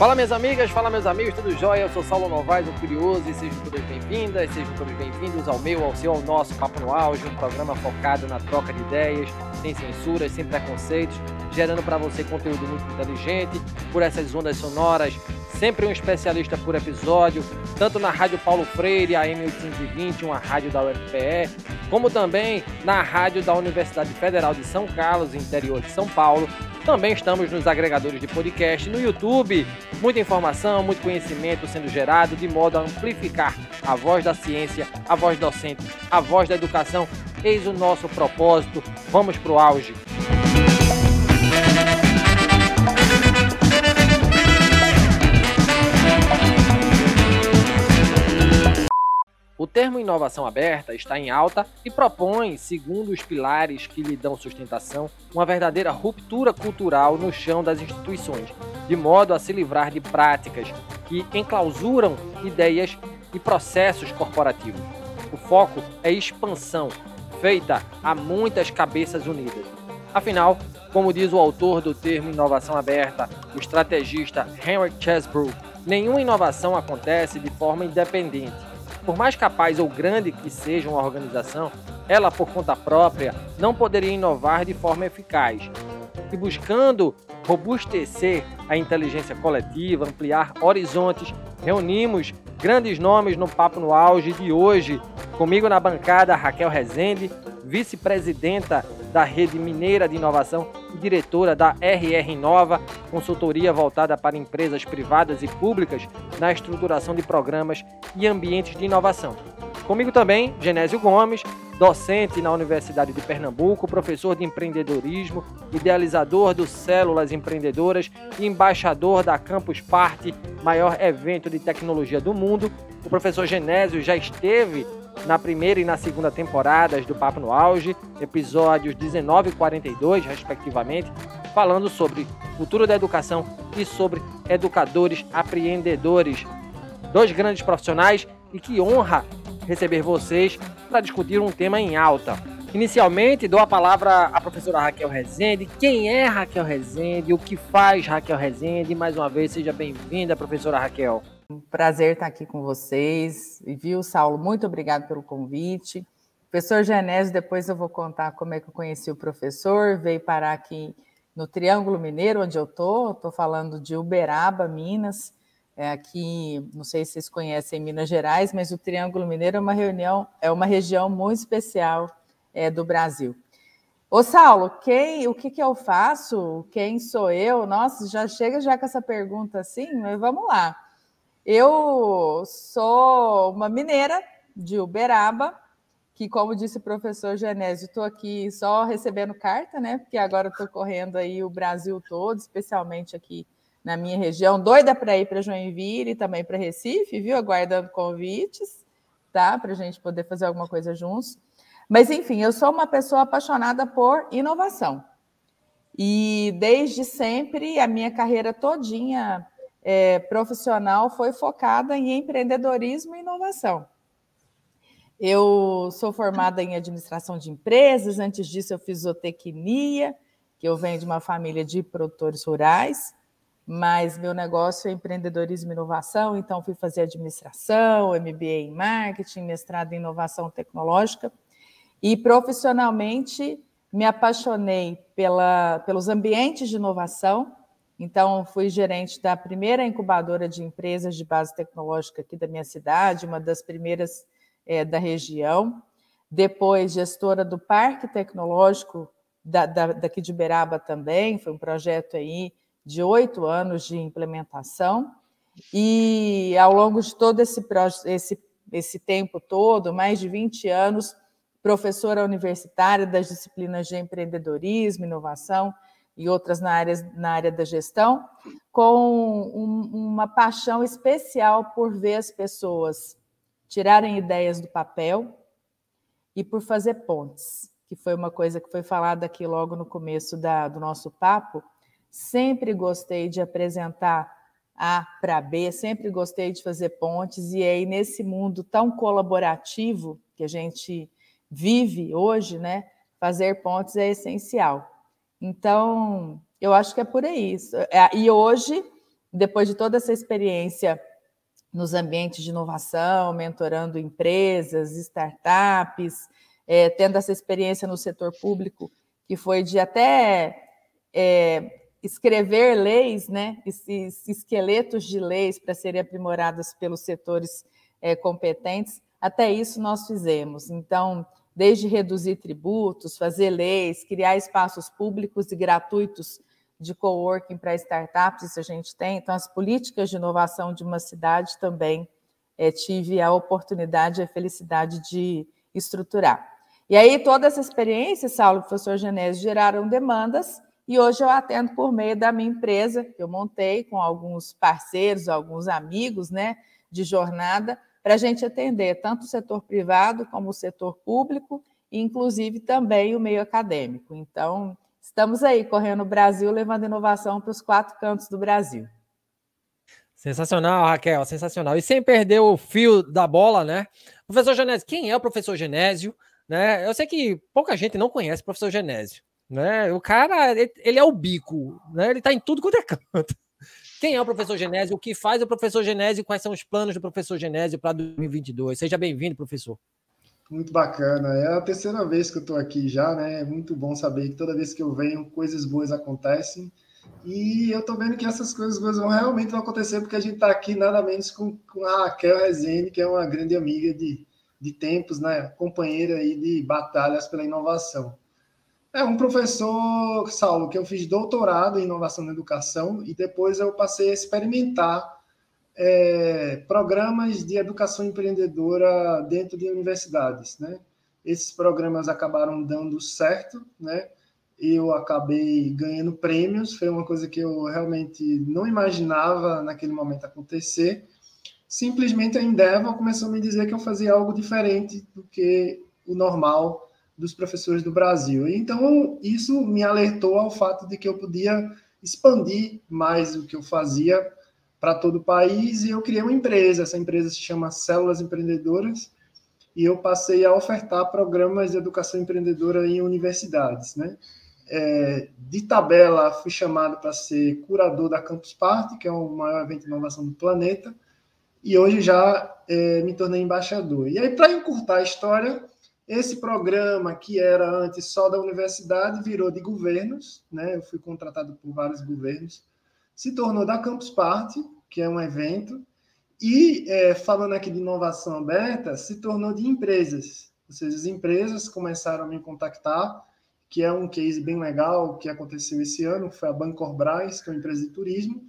Fala minhas amigas, fala meus amigos, tudo jóia? Eu sou Saulo Novaes, o Curioso, e sejam todas bem-vindas, sejam todos bem-vindos ao meu, ao seu, ao nosso Papo no Auge, um programa focado na troca de ideias, sem censuras, sem preconceitos, gerando para você conteúdo muito inteligente, por essas ondas sonoras, sempre um especialista por episódio, tanto na Rádio Paulo Freire, a M820, uma rádio da UFPE, como também na rádio da Universidade Federal de São Carlos, interior de São Paulo, também estamos nos agregadores de podcast, no YouTube. Muita informação, muito conhecimento sendo gerado de modo a amplificar a voz da ciência, a voz docente, a voz da educação. Eis o nosso propósito. Vamos para o auge. O termo inovação aberta está em alta e propõe, segundo os pilares que lhe dão sustentação, uma verdadeira ruptura cultural no chão das instituições, de modo a se livrar de práticas que enclausuram ideias e processos corporativos. O foco é expansão, feita a muitas cabeças unidas. Afinal, como diz o autor do termo inovação aberta, o estrategista Henry Chesbrough, nenhuma inovação acontece de forma independente por mais capaz ou grande que seja uma organização, ela por conta própria não poderia inovar de forma eficaz. E buscando robustecer a inteligência coletiva, ampliar horizontes, reunimos grandes nomes no Papo no Auge de hoje. Comigo na bancada, Raquel Rezende, vice-presidenta da Rede Mineira de Inovação e diretora da RR Inova, consultoria voltada para empresas privadas e públicas na estruturação de programas e ambientes de inovação. Comigo também, Genésio Gomes, docente na Universidade de Pernambuco, professor de empreendedorismo, idealizador do Células Empreendedoras e embaixador da Campus Party, maior evento de tecnologia do mundo. O professor Genésio já esteve na primeira e na segunda temporadas do Papo no Auge, episódios 19 e 42, respectivamente, falando sobre futuro da educação e sobre educadores apreendedores. Dois grandes profissionais e que honra receber vocês para discutir um tema em alta. Inicialmente, dou a palavra à professora Raquel Rezende. Quem é Raquel Rezende? O que faz Raquel Rezende? Mais uma vez, seja bem-vinda, professora Raquel. Um prazer estar aqui com vocês. E viu, Saulo, muito obrigado pelo convite. Professor Genésio, depois eu vou contar como é que eu conheci o professor. Veio parar aqui no Triângulo Mineiro, onde eu estou. Estou falando de Uberaba, Minas. É aqui, não sei se vocês conhecem Minas Gerais, mas o Triângulo Mineiro é uma reunião, é uma região muito especial é, do Brasil. Ô Saulo, quem, o que, que eu faço? Quem sou eu? Nossa, já chega já com essa pergunta assim, mas vamos lá. Eu sou uma mineira de Uberaba, que, como disse o professor Genésio, estou aqui só recebendo carta, né? Porque agora estou correndo aí o Brasil todo, especialmente aqui na minha região, doida para ir para Joinville e também para Recife, viu? Aguardando convites, tá? Para a gente poder fazer alguma coisa juntos. Mas, enfim, eu sou uma pessoa apaixonada por inovação. E desde sempre, a minha carreira todinha é, profissional foi focada em empreendedorismo e inovação. Eu sou formada em administração de empresas, antes disso eu fiz zootecnia, que eu venho de uma família de produtores rurais, mas meu negócio é empreendedorismo e inovação, então fui fazer administração, MBA em marketing, mestrado em inovação tecnológica, e profissionalmente me apaixonei pela, pelos ambientes de inovação, então, fui gerente da primeira incubadora de empresas de base tecnológica aqui da minha cidade, uma das primeiras é, da região. Depois, gestora do Parque Tecnológico da, da, daqui de Uberaba também, foi um projeto aí de oito anos de implementação. E ao longo de todo esse, esse, esse tempo todo, mais de 20 anos, professora universitária das disciplinas de empreendedorismo, inovação e outras na área, na área da gestão, com um, uma paixão especial por ver as pessoas tirarem ideias do papel e por fazer pontes, que foi uma coisa que foi falada aqui logo no começo da, do nosso papo. Sempre gostei de apresentar A para B, sempre gostei de fazer pontes, e aí nesse mundo tão colaborativo que a gente vive hoje, né, fazer pontes é essencial. Então, eu acho que é por aí. É, e hoje depois de toda essa experiência nos ambientes de inovação, mentorando empresas, startups, é, tendo essa experiência no setor público, que foi de até é, escrever leis, né, esses esqueletos de leis para serem aprimoradas pelos setores é, competentes, até isso nós fizemos. Então, desde reduzir tributos, fazer leis, criar espaços públicos e gratuitos de coworking para startups, isso a gente tem. Então, as políticas de inovação de uma cidade também é, tive a oportunidade e a felicidade de estruturar. E aí, toda essa experiência, Saulo professor Genésio, geraram demandas, e hoje eu atendo por meio da minha empresa, que eu montei com alguns parceiros, alguns amigos né, de jornada, para a gente atender tanto o setor privado como o setor público, e inclusive também o meio acadêmico. Então, estamos aí correndo o Brasil, levando inovação para os quatro cantos do Brasil. Sensacional, Raquel, sensacional. E sem perder o fio da bola, né? Professor Genésio, quem é o professor Genésio? Né? Eu sei que pouca gente não conhece o professor Genésio. Né? O cara, ele é o bico, né? ele está em tudo quanto é canto. Quem é o professor Genésio? O que faz o professor Genésio? Quais são os planos do professor Genésio para 2022? Seja bem-vindo, professor. Muito bacana. É a terceira vez que eu estou aqui já, né? É muito bom saber que toda vez que eu venho, coisas boas acontecem. E eu estou vendo que essas coisas boas vão realmente vão acontecer, porque a gente está aqui nada menos com, com a Raquel Rezende, que é uma grande amiga de, de tempos, né? Companheira aí de batalhas pela inovação. É um professor, Saulo, que eu fiz doutorado em inovação na educação e depois eu passei a experimentar é, programas de educação empreendedora dentro de universidades, né? Esses programas acabaram dando certo, né? Eu acabei ganhando prêmios, foi uma coisa que eu realmente não imaginava naquele momento acontecer. Simplesmente a Endeavor começou a me dizer que eu fazia algo diferente do que o normal dos professores do Brasil. Então, isso me alertou ao fato de que eu podia expandir mais o que eu fazia para todo o país e eu criei uma empresa. Essa empresa se chama Células Empreendedoras e eu passei a ofertar programas de educação empreendedora em universidades, né? É, de tabela, fui chamado para ser curador da Campus Party, que é o maior evento de inovação do planeta, e hoje já é, me tornei embaixador. E aí, para encurtar a história, esse programa, que era antes só da universidade, virou de governos, né? eu fui contratado por vários governos, se tornou da Campus Party, que é um evento, e é, falando aqui de inovação aberta, se tornou de empresas. Ou seja, as empresas começaram a me contactar, que é um case bem legal que aconteceu esse ano, foi a Bancorbras, que é uma empresa de turismo,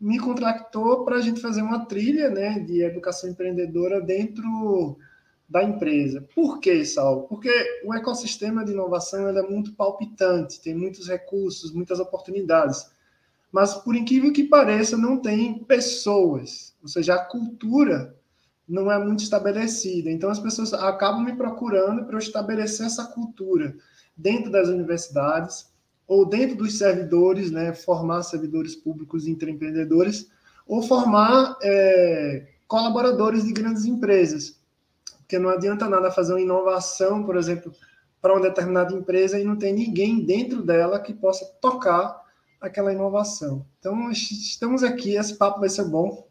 me contratou para a gente fazer uma trilha né, de educação empreendedora dentro da empresa. Por que, Saulo? Porque o ecossistema de inovação é muito palpitante, tem muitos recursos, muitas oportunidades mas por incrível que pareça, não tem pessoas, ou seja, a cultura não é muito estabelecida. Então as pessoas acabam me procurando para eu estabelecer essa cultura dentro das universidades ou dentro dos servidores, né, formar servidores públicos e empreendedores, ou formar é, colaboradores de grandes empresas. Porque não adianta nada fazer uma inovação, por exemplo, para uma determinada empresa e não tem ninguém dentro dela que possa tocar aquela inovação. Então, estamos aqui, esse papo vai ser bom.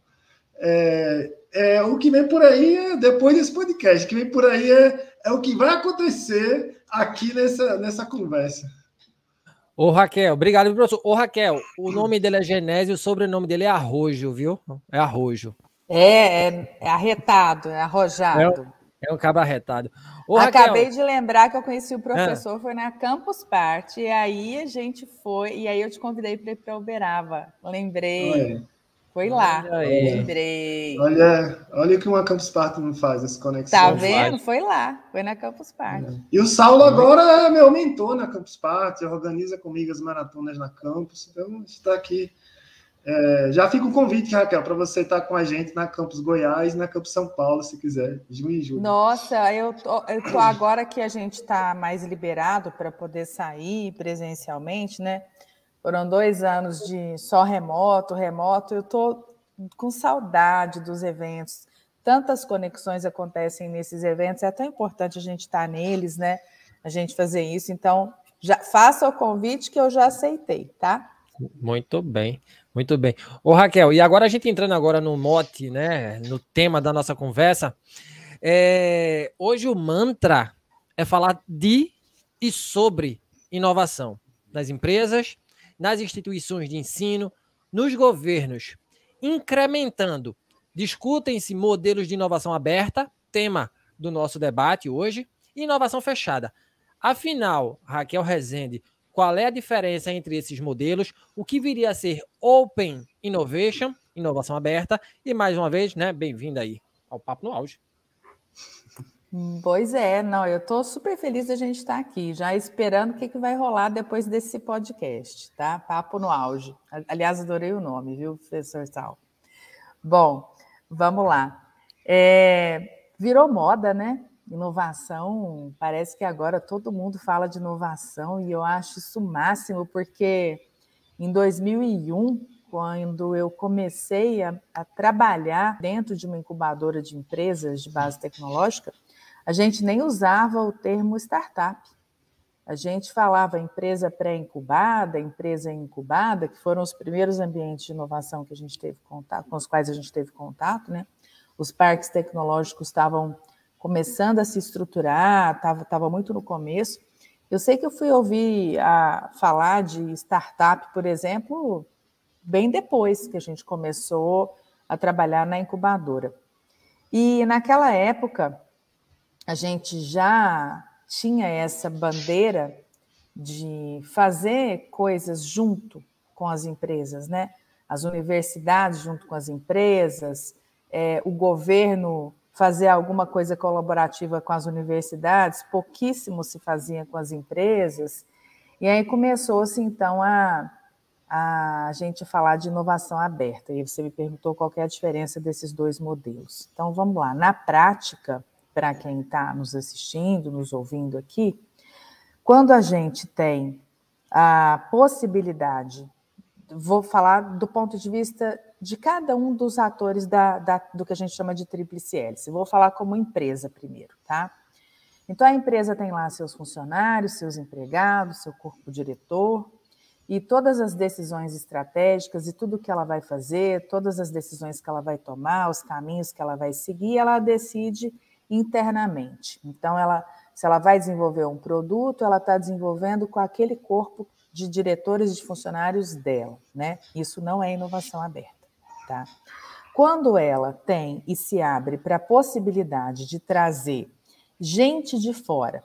É, é, o que vem por aí, é, depois desse podcast, o que vem por aí é, é o que vai acontecer aqui nessa, nessa conversa. Ô Raquel, obrigado, professor. Ô Raquel, o nome dele é Genésio, o sobrenome dele é Arrojo, viu? É Arrojo. É, é, é arretado, é arrojado. É, um cabra arretado. Ô, Acabei Raquel. de lembrar que eu conheci o professor, é. foi na Campus Party, e aí a gente foi, e aí eu te convidei para ir para Uberaba. Lembrei. Oi. Foi lá, lembrei. Olha, olha o que uma Campus Party não faz, essa conexão. Tá vendo? Foi lá, foi na Campus Party. É. E o Saulo agora é meu mentor na Campus Party, organiza comigo as maratonas na campus, então está aqui é, já fica o convite, Raquel, para você estar com a gente na Campus Goiás e na Campus São Paulo, se quiser, junho e julho. Nossa, eu tô, eu tô agora que a gente está mais liberado para poder sair presencialmente, né? Foram dois anos de só remoto, remoto. Eu tô com saudade dos eventos. Tantas conexões acontecem nesses eventos, é tão importante a gente estar neles, né? A gente fazer isso. Então, já faça o convite que eu já aceitei, tá? Muito bem, muito bem. Ô Raquel, e agora a gente entrando agora no mote, né, no tema da nossa conversa, é, hoje o mantra é falar de e sobre inovação nas empresas, nas instituições de ensino, nos governos, incrementando. Discutem-se modelos de inovação aberta, tema do nosso debate hoje, e inovação fechada. Afinal, Raquel Rezende, qual é a diferença entre esses modelos? O que viria a ser Open Innovation, inovação aberta, e mais uma vez, né, bem-vinda aí ao Papo no Auge. Pois é, não, eu estou super feliz de a gente estar aqui, já esperando o que, que vai rolar depois desse podcast, tá? Papo no auge. Aliás, adorei o nome, viu, professor Sal? Bom, vamos lá. É, virou moda, né? Inovação, parece que agora todo mundo fala de inovação e eu acho isso máximo, porque em 2001, quando eu comecei a, a trabalhar dentro de uma incubadora de empresas de base tecnológica, a gente nem usava o termo startup. A gente falava empresa pré-incubada, empresa incubada, que foram os primeiros ambientes de inovação que a gente teve contato, com os quais a gente teve contato, né? Os parques tecnológicos estavam começando a se estruturar, estava tava muito no começo. Eu sei que eu fui ouvir a falar de startup, por exemplo, bem depois que a gente começou a trabalhar na incubadora. E naquela época, a gente já tinha essa bandeira de fazer coisas junto com as empresas, né? As universidades junto com as empresas, é, o governo fazer alguma coisa colaborativa com as universidades, pouquíssimo se fazia com as empresas. E aí começou-se, então, a, a gente falar de inovação aberta. E você me perguntou qual é a diferença desses dois modelos. Então, vamos lá. Na prática, para quem está nos assistindo, nos ouvindo aqui, quando a gente tem a possibilidade, vou falar do ponto de vista de cada um dos atores da, da, do que a gente chama de tríplice hélice. Vou falar como empresa primeiro, tá? Então, a empresa tem lá seus funcionários, seus empregados, seu corpo diretor, e todas as decisões estratégicas e tudo que ela vai fazer, todas as decisões que ela vai tomar, os caminhos que ela vai seguir, ela decide internamente. Então, ela, se ela vai desenvolver um produto, ela está desenvolvendo com aquele corpo de diretores e de funcionários dela, né? Isso não é inovação aberta, tá? Quando ela tem e se abre para a possibilidade de trazer gente de fora,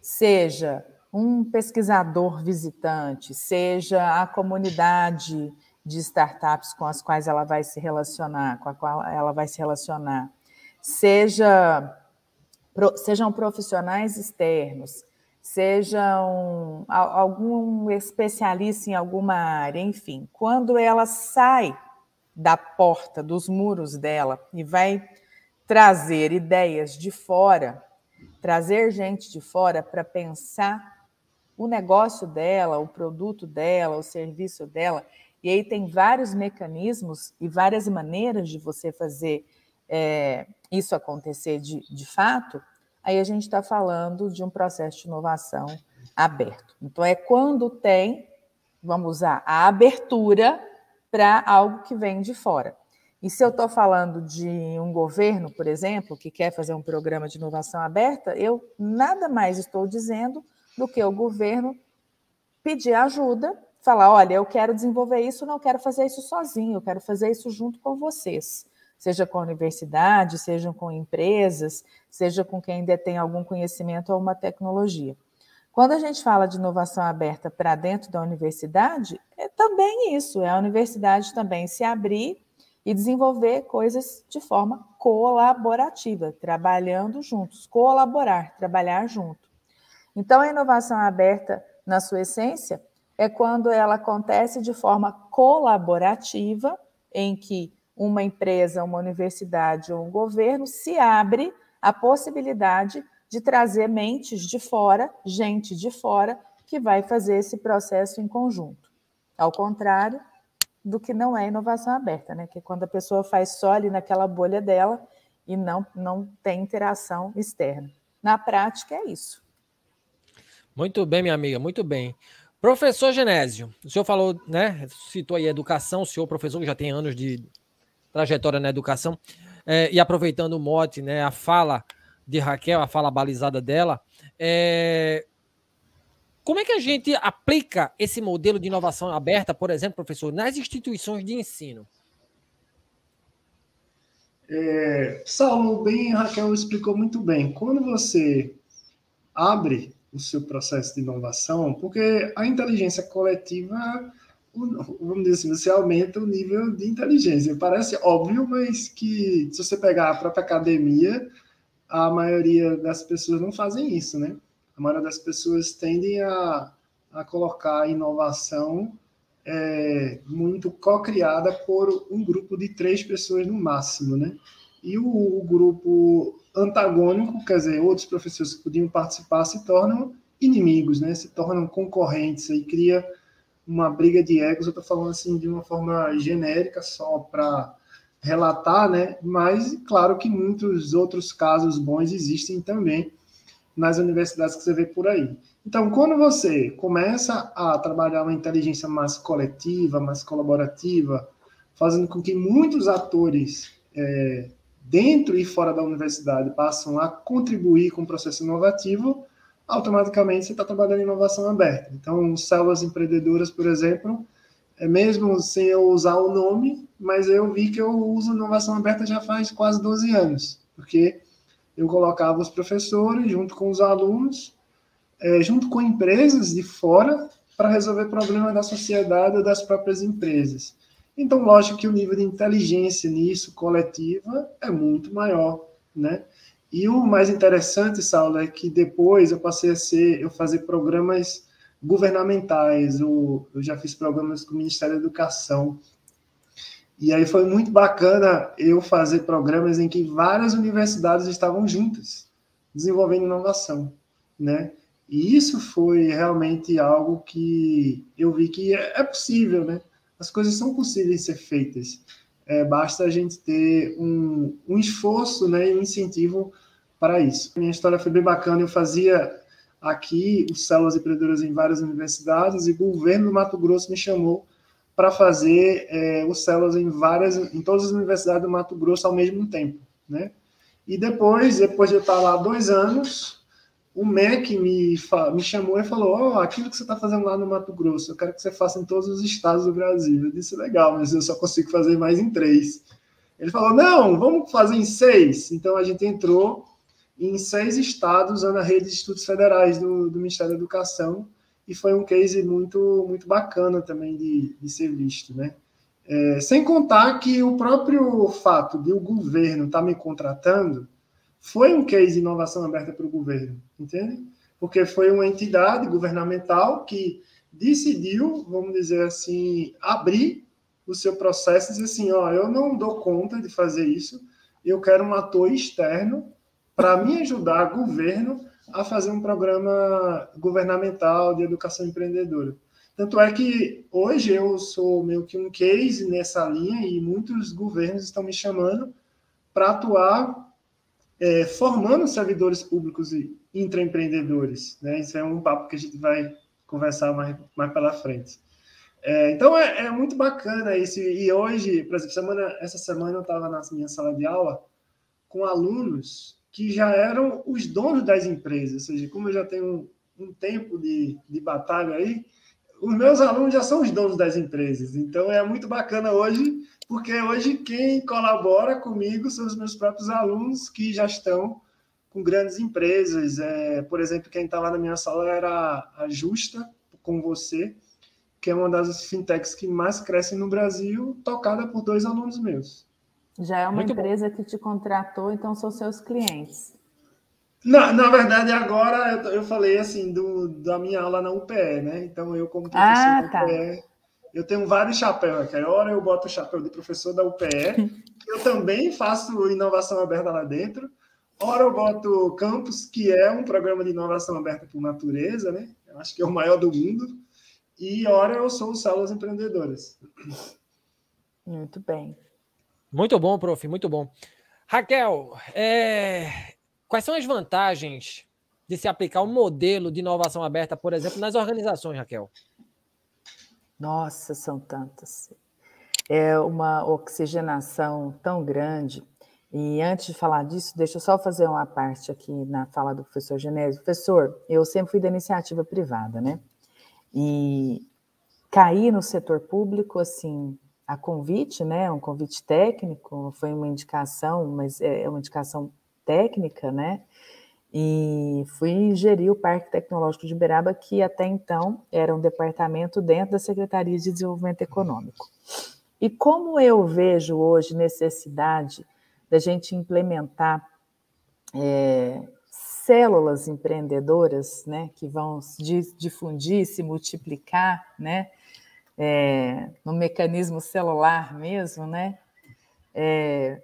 seja um pesquisador visitante, seja a comunidade de startups com as quais ela vai se relacionar, com a qual ela vai se relacionar, seja, sejam profissionais externos, sejam algum especialista em alguma área, enfim, quando ela sai da porta, dos muros dela e vai trazer ideias de fora, trazer gente de fora para pensar o negócio dela, o produto dela, o serviço dela. E aí tem vários mecanismos e várias maneiras de você fazer é, isso acontecer de, de fato, aí a gente está falando de um processo de inovação aberto. Então, é quando tem, vamos usar, a abertura para algo que vem de fora. E se eu estou falando de um governo, por exemplo, que quer fazer um programa de inovação aberta, eu nada mais estou dizendo do que o governo pedir ajuda, falar: olha, eu quero desenvolver isso, não quero fazer isso sozinho, eu quero fazer isso junto com vocês seja com a universidade, seja com empresas, seja com quem detém algum conhecimento ou uma tecnologia. Quando a gente fala de inovação aberta para dentro da universidade, é também isso, é a universidade também se abrir e desenvolver coisas de forma colaborativa, trabalhando juntos, colaborar, trabalhar junto. Então, a inovação aberta, na sua essência, é quando ela acontece de forma colaborativa, em que uma empresa, uma universidade ou um governo se abre a possibilidade de trazer mentes de fora, gente de fora, que vai fazer esse processo em conjunto. Ao contrário do que não é inovação aberta, né? que é quando a pessoa faz só ali naquela bolha dela e não, não tem interação externa. Na prática, é isso. Muito bem, minha amiga, muito bem. Professor Genésio, o senhor falou, né? Citou aí a educação, o senhor, professor, que já tem anos de trajetória na educação, é, e aproveitando o mote, né? A fala de Raquel, a fala balizada dela, é, como é que a gente aplica esse modelo de inovação aberta, por exemplo, professor, nas instituições de ensino? É, Saulo, bem, Raquel explicou muito bem. Quando você abre o seu processo de inovação, porque a inteligência coletiva, vamos dizer assim, você aumenta o nível de inteligência. Parece óbvio, mas que se você pegar a própria academia, a maioria das pessoas não fazem isso, né? A maioria das pessoas tendem a, a colocar a inovação é, muito co-criada por um grupo de três pessoas no máximo, né? E o, o, grupo antagônico, quer dizer, outros professores que podiam participar, se tornam inimigos, né? Se tornam concorrentes e cria uma briga de egos. Eu estou falando assim de uma forma genérica, só para relatar, né? Mas claro que muitos outros casos bons existem também nas universidades que você vê por aí. Então, quando você começa a trabalhar uma inteligência mais coletiva, mais colaborativa, fazendo com que muitos atores é, dentro e fora da universidade passam a contribuir com o processo inovativo, automaticamente você está trabalhando em inovação aberta. Então, células empreendedoras, por exemplo, é mesmo sem eu usar o nome, mas eu vi que eu uso inovação aberta já faz quase 12 anos, porque eu colocava os professores junto com os alunos é, junto com empresas de fora para resolver problemas da sociedade ou das próprias empresas. Então, lógico que o nível de inteligência nisso, coletiva, é muito maior, né? E o mais interessante, Saulo, é que depois eu passei a ser, eu fazer programas governamentais, eu, eu já fiz programas com o Ministério da Educação, e aí foi muito bacana eu fazer programas em que várias universidades estavam juntas, desenvolvendo inovação, né? E isso foi realmente algo que eu vi que é, é possível, né? As coisas são possíveis de ser feitas. É, basta a gente ter um, um esforço né, e um incentivo para isso. Minha história foi bem bacana. Eu fazia aqui os células empreendedoras em várias universidades e o governo do Mato Grosso me chamou para fazer é, os células em várias, em todas as universidades do Mato Grosso ao mesmo tempo, né? E depois, depois de eu estar lá dois anos, o MEC me, me chamou e falou: Ó, oh, aquilo que você está fazendo lá no Mato Grosso, eu quero que você faça em todos os estados do Brasil. Eu disse: legal, mas eu só consigo fazer mais em três. Ele falou: não, vamos fazer em seis. Então a gente entrou em seis estados usando a rede de estudos federais do, do Ministério da Educação e foi um case muito, muito bacana também de, de ser visto, né? É, sem contar que o próprio fato de o governo estar tá me contratando foi um case de inovação aberta para o governo, entende? Porque foi uma entidade governamental que decidiu, vamos dizer assim, abrir o seu processo e dizer assim, ó, eu não dou conta de fazer isso, eu quero um ator externo para me ajudar, governo, a fazer um programa governamental de educação empreendedora. Tanto é que hoje eu sou meio que um case nessa linha e muitos governos estão me chamando para atuar é, formando servidores públicos e intraempreendedores. Né? Isso é um papo que a gente vai conversar mais, mais pela frente. É, então é, é, muito bacana isso. E hoje, por exemplo, semana, essa semana eu estava na minha sala de aula com alunos que já eram os donos das empresas. Ou seja, como eu já tenho um, um tempo de, de batalha aí, os meus alunos já são os donos das empresas. Então é muito bacana hoje porque hoje quem colabora comigo são os meus próprios alunos que já estão com grandes empresas. É, por exemplo, quem está lá na minha sala era a Justa, com você, que é uma das fintechs que mais crescem no Brasil, tocada por dois alunos meus. Já é uma Muito empresa bom. que te contratou, então são seus clientes. Na, na verdade, agora eu, eu falei assim do, da minha aula na UPE, né? Então, eu, como professor ah, da UPE, tá eu tenho vários chapéus aqui. Hora eu boto o chapéu de professor da UPE, eu também faço inovação aberta lá dentro. Ora eu boto Campus, que é um programa de inovação aberta por natureza, né? Eu acho que é o maior do mundo. E ora eu sou o Células Empreendedoras. Muito bem. Muito bom, prof, muito bom. Raquel, é... quais são as vantagens de se aplicar um modelo de inovação aberta, por exemplo, nas organizações, Raquel? Nossa, são tantas. É uma oxigenação tão grande. E antes de falar disso, deixa eu só fazer uma parte aqui na fala do professor Genésio. Professor, eu sempre fui da iniciativa privada, né? E caí no setor público, assim, a convite, né? Um convite técnico, foi uma indicação, mas é uma indicação técnica, né? E fui gerir o Parque Tecnológico de Uberaba, que até então era um departamento dentro da Secretaria de Desenvolvimento Econômico. E como eu vejo hoje necessidade da gente implementar é, células empreendedoras, né, que vão difundir, se multiplicar, né, é, no mecanismo celular mesmo, né, é,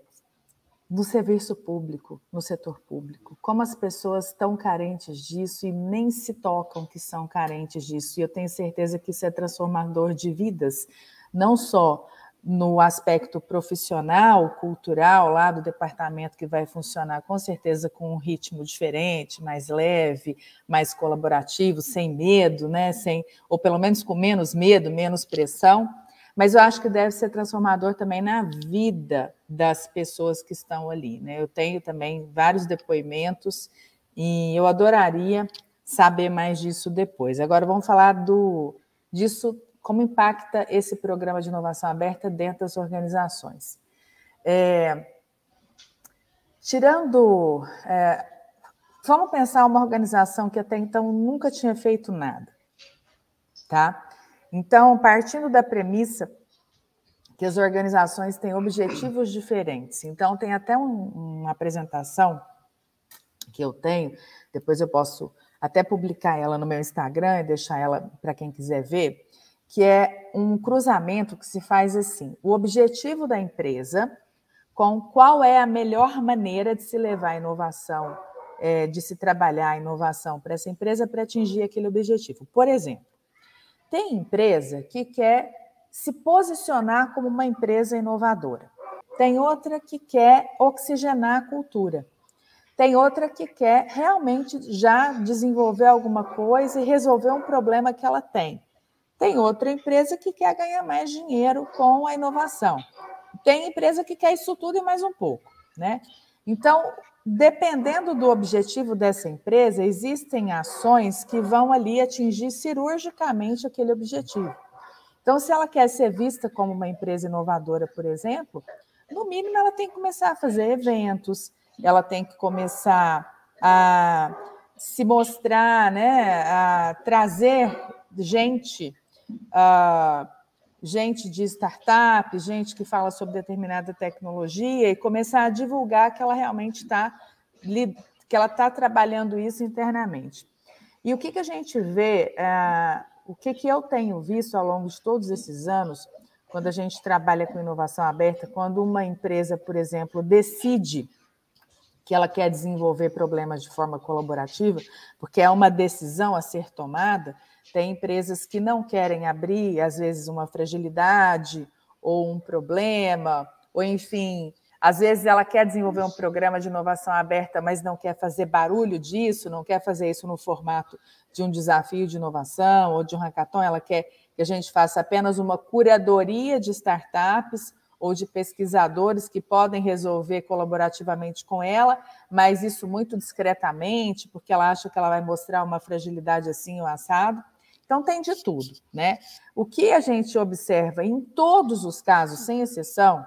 no serviço público, no setor público. Como as pessoas estão carentes disso e nem se tocam que são carentes disso. E eu tenho certeza que isso é transformador de vidas, não só no aspecto profissional, cultural, lá do departamento que vai funcionar com certeza com um ritmo diferente, mais leve, mais colaborativo, sem medo, né? Sem, ou pelo menos com menos medo, menos pressão. Mas eu acho que deve ser transformador também na vida das pessoas que estão ali. Né? Eu tenho também vários depoimentos e eu adoraria saber mais disso depois. Agora vamos falar do disso como impacta esse programa de inovação aberta dentro das organizações. É, tirando. É, vamos pensar uma organização que até então nunca tinha feito nada. Tá? Então, partindo da premissa que as organizações têm objetivos diferentes. Então, tem até um, uma apresentação que eu tenho, depois eu posso até publicar ela no meu Instagram e deixar ela para quem quiser ver, que é um cruzamento que se faz assim: o objetivo da empresa com qual é a melhor maneira de se levar a inovação, é, de se trabalhar a inovação para essa empresa para atingir aquele objetivo. Por exemplo, tem empresa que quer se posicionar como uma empresa inovadora. Tem outra que quer oxigenar a cultura. Tem outra que quer realmente já desenvolver alguma coisa e resolver um problema que ela tem. Tem outra empresa que quer ganhar mais dinheiro com a inovação. Tem empresa que quer isso tudo e mais um pouco, né? Então, dependendo do objetivo dessa empresa, existem ações que vão ali atingir cirurgicamente aquele objetivo. Então, se ela quer ser vista como uma empresa inovadora, por exemplo, no mínimo ela tem que começar a fazer eventos, ela tem que começar a se mostrar, né, a trazer gente uh, gente de startup, gente que fala sobre determinada tecnologia e começar a divulgar que ela realmente está que ela está trabalhando isso internamente. E o que, que a gente vê, uh, o que, que eu tenho visto ao longo de todos esses anos, quando a gente trabalha com inovação aberta, quando uma empresa, por exemplo, decide que ela quer desenvolver problemas de forma colaborativa, porque é uma decisão a ser tomada, tem empresas que não querem abrir, às vezes, uma fragilidade ou um problema, ou enfim, às vezes ela quer desenvolver um programa de inovação aberta, mas não quer fazer barulho disso, não quer fazer isso no formato de um desafio de inovação ou de um hackathon, ela quer que a gente faça apenas uma curadoria de startups ou de pesquisadores que podem resolver colaborativamente com ela, mas isso muito discretamente, porque ela acha que ela vai mostrar uma fragilidade assim ou assado. Então, tem de tudo, né? O que a gente observa em todos os casos, sem exceção,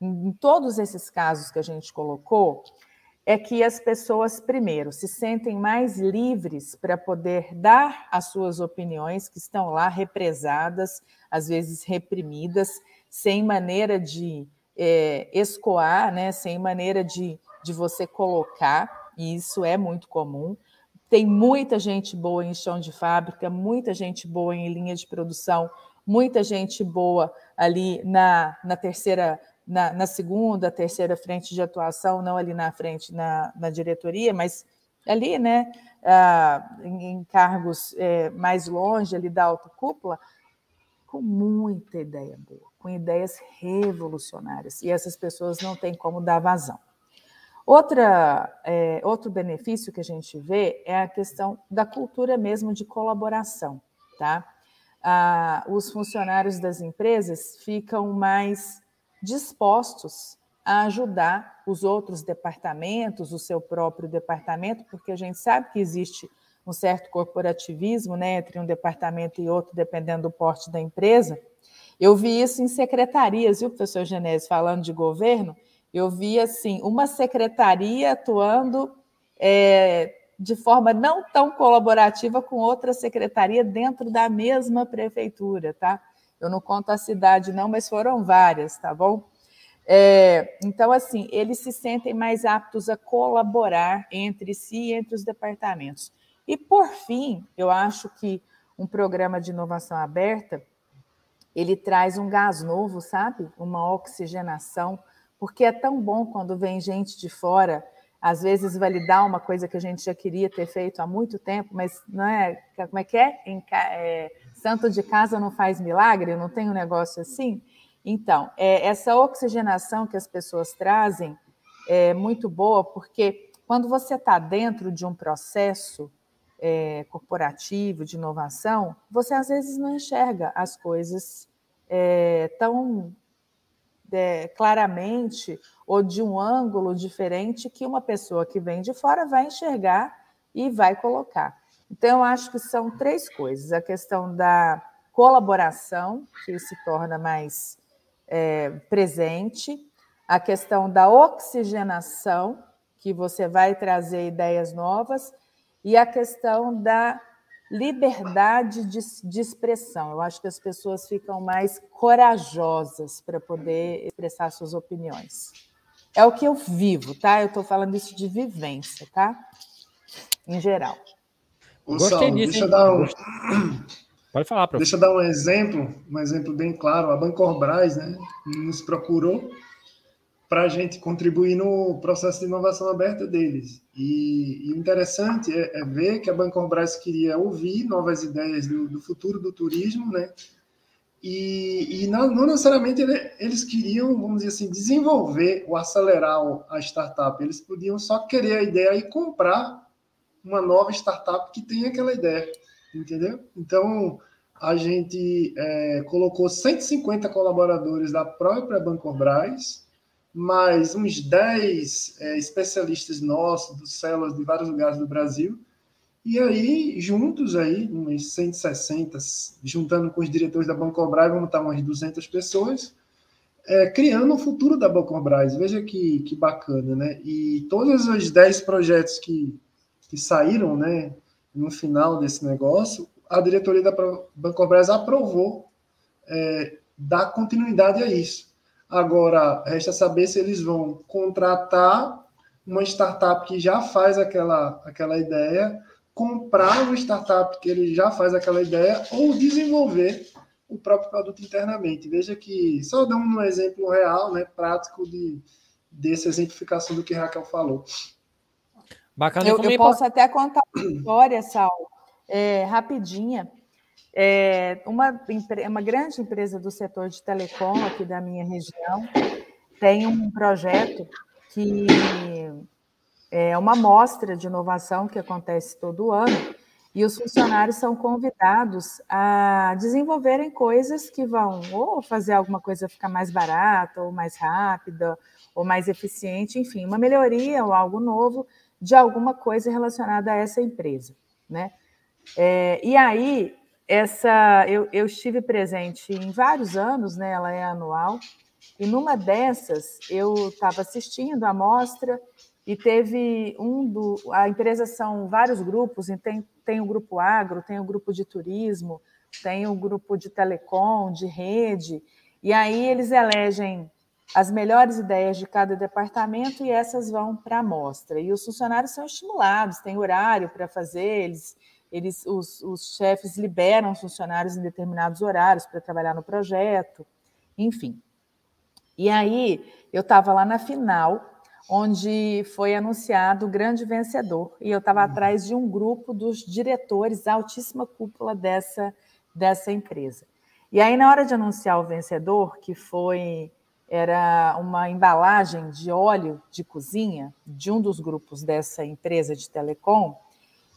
em todos esses casos que a gente colocou, é que as pessoas, primeiro, se sentem mais livres para poder dar as suas opiniões, que estão lá represadas, às vezes reprimidas, sem maneira de é, escoar, né? sem maneira de, de você colocar, e isso é muito comum. Tem muita gente boa em chão de fábrica, muita gente boa em linha de produção, muita gente boa ali na, na terceira, na, na segunda, terceira frente de atuação, não ali na frente na, na diretoria, mas ali, né, ah, em, cargos é, mais longe ali da alta cúpula, com muita ideia boa, com ideias revolucionárias. E essas pessoas não têm como dar vazão. Outra, é, outro benefício que a gente vê é a questão da cultura mesmo de colaboração. Tá? Ah, os funcionários das empresas ficam mais dispostos a ajudar os outros departamentos, o seu próprio departamento, porque a gente sabe que existe um certo corporativismo né, entre um departamento e outro, dependendo do porte da empresa. Eu vi isso em secretarias, viu, professor Genésio, falando de governo, eu vi assim uma secretaria atuando é, de forma não tão colaborativa com outra secretaria dentro da mesma prefeitura, tá? Eu não conto a cidade, não, mas foram várias, tá bom? É, então, assim, eles se sentem mais aptos a colaborar entre si e entre os departamentos. E, por fim, eu acho que um programa de inovação aberta, ele traz um gás novo, sabe? Uma oxigenação, porque é tão bom quando vem gente de fora, às vezes validar uma coisa que a gente já queria ter feito há muito tempo, mas não é, como é que é? Em, é santo de casa não faz milagre, não tem um negócio assim? Então, é, essa oxigenação que as pessoas trazem é muito boa, porque quando você está dentro de um processo é, corporativo, de inovação, você às vezes não enxerga as coisas é, tão é, claramente ou de um ângulo diferente que uma pessoa que vem de fora vai enxergar e vai colocar. Então, eu acho que são três coisas: a questão da colaboração, que se torna mais é, presente, a questão da oxigenação, que você vai trazer ideias novas, e a questão da liberdade de, de, expressão. Eu acho que as pessoas ficam mais corajosas para poder expressar suas opiniões. É o que eu vivo, tá? Eu estou falando isso de vivência, tá? Em geral. Gostei disso. Deixa eu dar um... Pode falar, professor. Deixa eu dar um exemplo, um exemplo bem claro. A Bancorbras né, nos procurou para a gente contribuir no processo de inovação aberta deles. E, o interessante é, é, ver que a Bancorbras queria ouvir novas ideias do, do futuro do turismo, né? E, e não, não, necessariamente eles queriam, vamos dizer assim, desenvolver ou acelerar a startup. Eles podiam só querer a ideia e comprar uma nova startup que tenha aquela ideia, entendeu? Então, a gente é, colocou 150 colaboradores da própria Bancorbras, mais uns 10 é, especialistas nossos, dos células de vários lugares do Brasil, e aí, juntos aí, uns 160, juntando com os diretores da Bancobras, vamos estar umas 200 pessoas, é, criando o futuro da Bancobras. Veja que, que bacana, né? E todos os 10 projetos que, que saíram, né, no final desse negócio, a diretoria da Bancobras aprovou é, dar continuidade a isso. Agora, resta saber se eles vão contratar uma startup que já faz aquela, aquela ideia, comprar uma startup que ele já faz aquela ideia ou desenvolver o próprio produto internamente. Veja que, só dando um exemplo real, né, prático de, dessa exemplificação do que Raquel falou. Bacana. Eu, eu posso até contar uma história, Sal, é, rapidinha. É uma, uma grande empresa do setor de telecom aqui da minha região tem um projeto que é uma mostra de inovação que acontece todo ano e os funcionários são convidados a desenvolverem coisas que vão ou fazer alguma coisa ficar mais barata, ou mais rápida, ou mais eficiente, enfim, uma melhoria ou algo novo de alguma coisa relacionada a essa empresa, né? É, e aí essa eu, eu estive presente em vários anos, né? Ela é anual. E numa dessas eu estava assistindo a mostra e teve um do a empresa são vários grupos, tem tem o grupo agro, tem o grupo de turismo, tem o grupo de telecom, de rede, e aí eles elegem as melhores ideias de cada departamento e essas vão para a mostra. E os funcionários são estimulados, tem horário para fazer, eles eles, os, os chefes liberam os funcionários em determinados horários para trabalhar no projeto, enfim. E aí eu estava lá na final, onde foi anunciado o grande vencedor, e eu estava uhum. atrás de um grupo dos diretores, altíssima cúpula dessa, dessa empresa. E aí, na hora de anunciar o vencedor, que foi era uma embalagem de óleo de cozinha de um dos grupos dessa empresa de telecom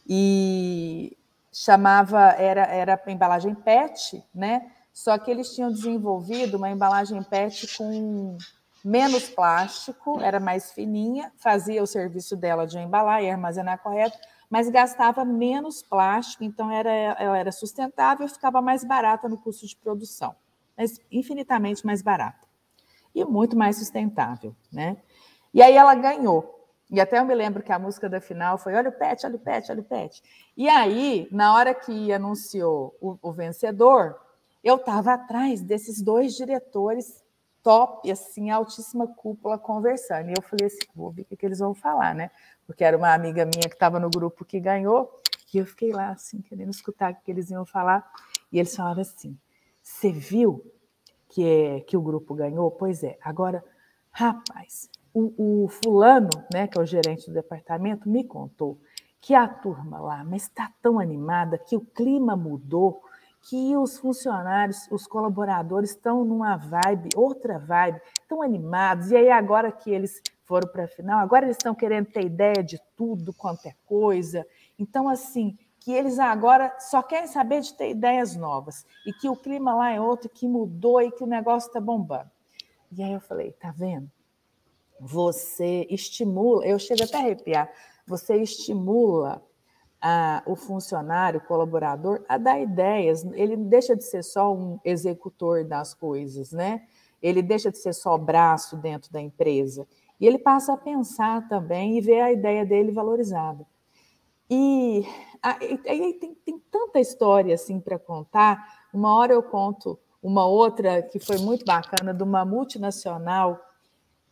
e chamava era era embalagem PET, né? Só que eles tinham desenvolvido uma embalagem PET com menos plástico, era mais fininha, fazia o serviço dela de embalar e armazenar correto, mas gastava menos plástico, então era, ela era sustentável ficava mais barata no custo de produção, mas infinitamente mais barata e muito mais sustentável, né? E aí ela ganhou. E até eu me lembro que a música da final foi Olha o pet, olha o pet, olha o pet. E aí, na hora que anunciou o, o vencedor, eu estava atrás desses dois diretores top, assim, altíssima cúpula conversando. E eu falei assim, vou ver o que, que eles vão falar, né? Porque era uma amiga minha que estava no grupo que ganhou, e eu fiquei lá, assim, querendo escutar o que eles iam falar. E eles falaram assim: você viu que, é, que o grupo ganhou? Pois é, agora, rapaz, o, o fulano, né, que é o gerente do departamento, me contou que a turma lá, está tão animada que o clima mudou que os funcionários, os colaboradores estão numa vibe, outra vibe, estão animados. E aí, agora que eles foram para a final, agora eles estão querendo ter ideia de tudo quanto é coisa. Então, assim, que eles agora só querem saber de ter ideias novas e que o clima lá é outro, que mudou e que o negócio está bombando. E aí eu falei, tá vendo? Você estimula, eu chego até a arrepiar, você estimula a, o funcionário, o colaborador, a dar ideias. Ele deixa de ser só um executor das coisas, né? Ele deixa de ser só braço dentro da empresa. E ele passa a pensar também e ver a ideia dele valorizada. E aí tem, tem tanta história assim para contar. Uma hora eu conto uma outra que foi muito bacana de uma multinacional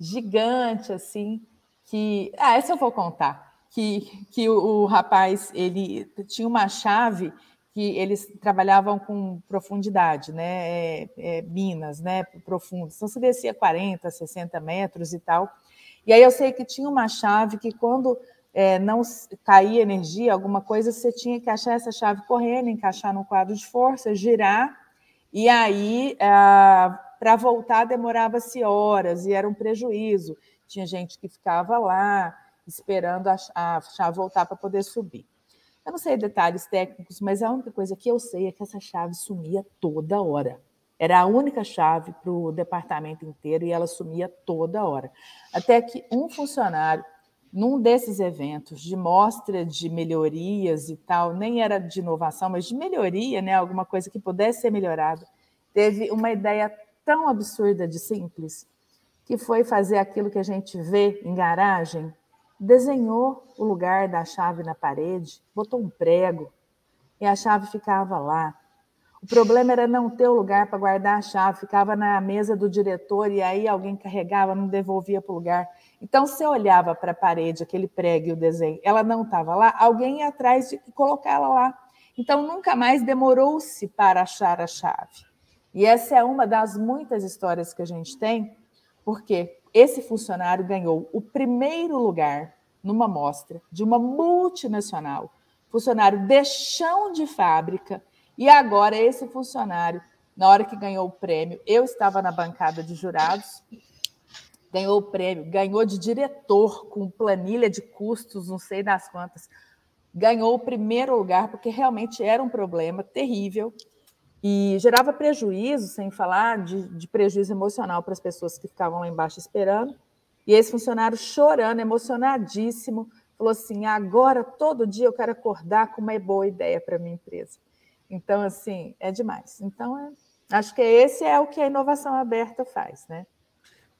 gigante assim que ah essa eu vou contar que, que o, o rapaz ele tinha uma chave que eles trabalhavam com profundidade, né? É, é, minas, né? Profundas. Então, você descia 40, 60 metros e tal. E aí eu sei que tinha uma chave que quando é, não caía energia, alguma coisa, você tinha que achar essa chave correndo, encaixar no quadro de força, girar, e aí é, para voltar demorava-se horas e era um prejuízo. Tinha gente que ficava lá, esperando a, a chave voltar para poder subir. Eu não sei detalhes técnicos, mas a única coisa que eu sei é que essa chave sumia toda hora. Era a única chave para o departamento inteiro e ela sumia toda hora. Até que um funcionário, num desses eventos de mostra de melhorias e tal, nem era de inovação, mas de melhoria, né, alguma coisa que pudesse ser melhorada, teve uma ideia tão absurda de simples, que foi fazer aquilo que a gente vê em garagem, desenhou o lugar da chave na parede, botou um prego e a chave ficava lá. O problema era não ter o lugar para guardar a chave, ficava na mesa do diretor e aí alguém carregava, não devolvia para o lugar. Então, você olhava para a parede, aquele prego e o desenho, ela não estava lá, alguém ia atrás de colocar ela lá. Então, nunca mais demorou-se para achar a chave. E essa é uma das muitas histórias que a gente tem, porque esse funcionário ganhou o primeiro lugar numa mostra de uma multinacional, funcionário de chão de fábrica, e agora esse funcionário, na hora que ganhou o prêmio, eu estava na bancada de jurados, ganhou o prêmio, ganhou de diretor com planilha de custos, não sei das quantas, ganhou o primeiro lugar porque realmente era um problema terrível e gerava prejuízo, sem falar de, de prejuízo emocional para as pessoas que ficavam lá embaixo esperando. E esse funcionário chorando, emocionadíssimo, falou assim: agora todo dia eu quero acordar com uma boa ideia para minha empresa. Então, assim, é demais. Então, é, acho que esse é o que a inovação aberta faz, né?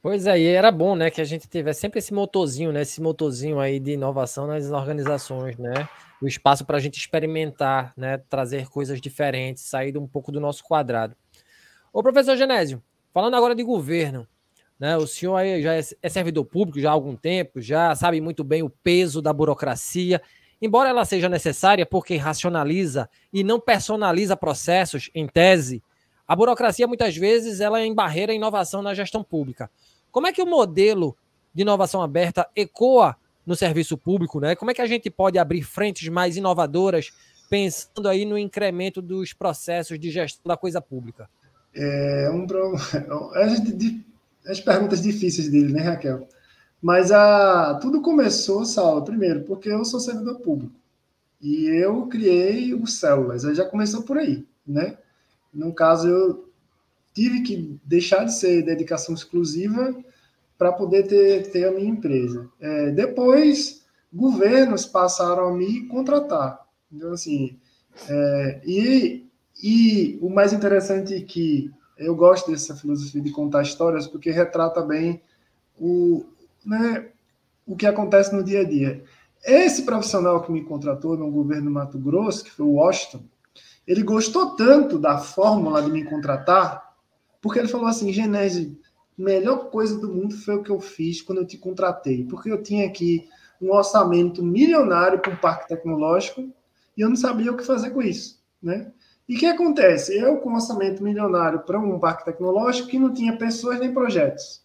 Pois aí, é, era bom, né, que a gente tivesse sempre esse motorzinho, né, esse motorzinho aí de inovação nas organizações, né, o espaço para a gente experimentar, né, trazer coisas diferentes, sair um pouco do nosso quadrado. Ô, professor Genésio, falando agora de governo, né, o senhor aí já é, é servidor público já há algum tempo, já sabe muito bem o peso da burocracia, embora ela seja necessária porque racionaliza e não personaliza processos, em tese, a burocracia muitas vezes ela é em barreira à inovação na gestão pública. Como é que o modelo de inovação aberta ecoa no serviço público, né? Como é que a gente pode abrir frentes mais inovadoras, pensando aí no incremento dos processos de gestão da coisa pública? É um gente as perguntas difíceis dele, né, Raquel? Mas a, tudo começou, Saulo, primeiro, porque eu sou servidor público. E eu criei o Células. Já começou por aí, né? No caso, eu tive que deixar de ser dedicação exclusiva para poder ter, ter a minha empresa. É, depois, governos passaram a me contratar. Então, assim, é, e, e o mais interessante é que eu gosto dessa filosofia de contar histórias porque retrata bem o, né, o que acontece no dia a dia. Esse profissional que me contratou no governo Mato Grosso, que foi o Washington, ele gostou tanto da fórmula de me contratar, porque ele falou assim, Genese, melhor coisa do mundo foi o que eu fiz quando eu te contratei, porque eu tinha aqui um orçamento milionário para um parque tecnológico e eu não sabia o que fazer com isso, né? E o que acontece? Eu com orçamento milionário para um parque tecnológico que não tinha pessoas nem projetos.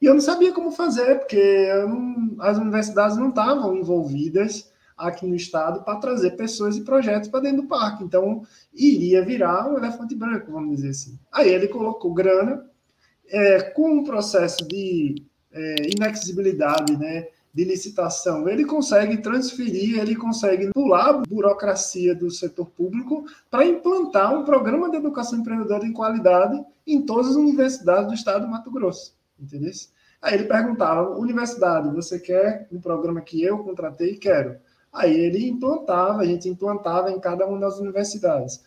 E eu não sabia como fazer, porque não, as universidades não estavam envolvidas aqui no estado para trazer pessoas e projetos para dentro do parque. Então, iria virar um elefante branco, vamos dizer assim. Aí ele colocou grana, é, com um processo de é, né, de licitação, ele consegue transferir, ele consegue pular a burocracia do setor público para implantar um programa de educação empreendedora em qualidade em todas as universidades do estado do Mato Grosso entendeu? Aí ele perguntava, universidade, você quer um programa que eu contratei? Quero. Aí ele implantava, a gente implantava em cada uma das universidades.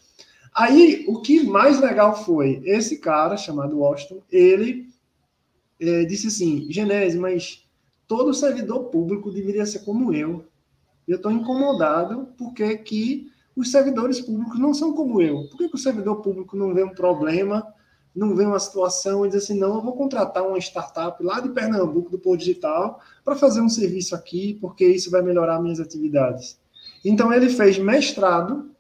Aí, o que mais legal foi, esse cara, chamado Washington, ele é, disse assim, Genese, mas todo servidor público deveria ser como eu. Eu estou incomodado porque que os servidores públicos não são como eu. Por que, que o servidor público não vê um problema não vê uma situação e diz assim, não, eu vou contratar uma startup lá de Pernambuco, do Pôr Digital, para fazer um serviço aqui, porque isso vai melhorar minhas atividades. Então, ele fez mestrado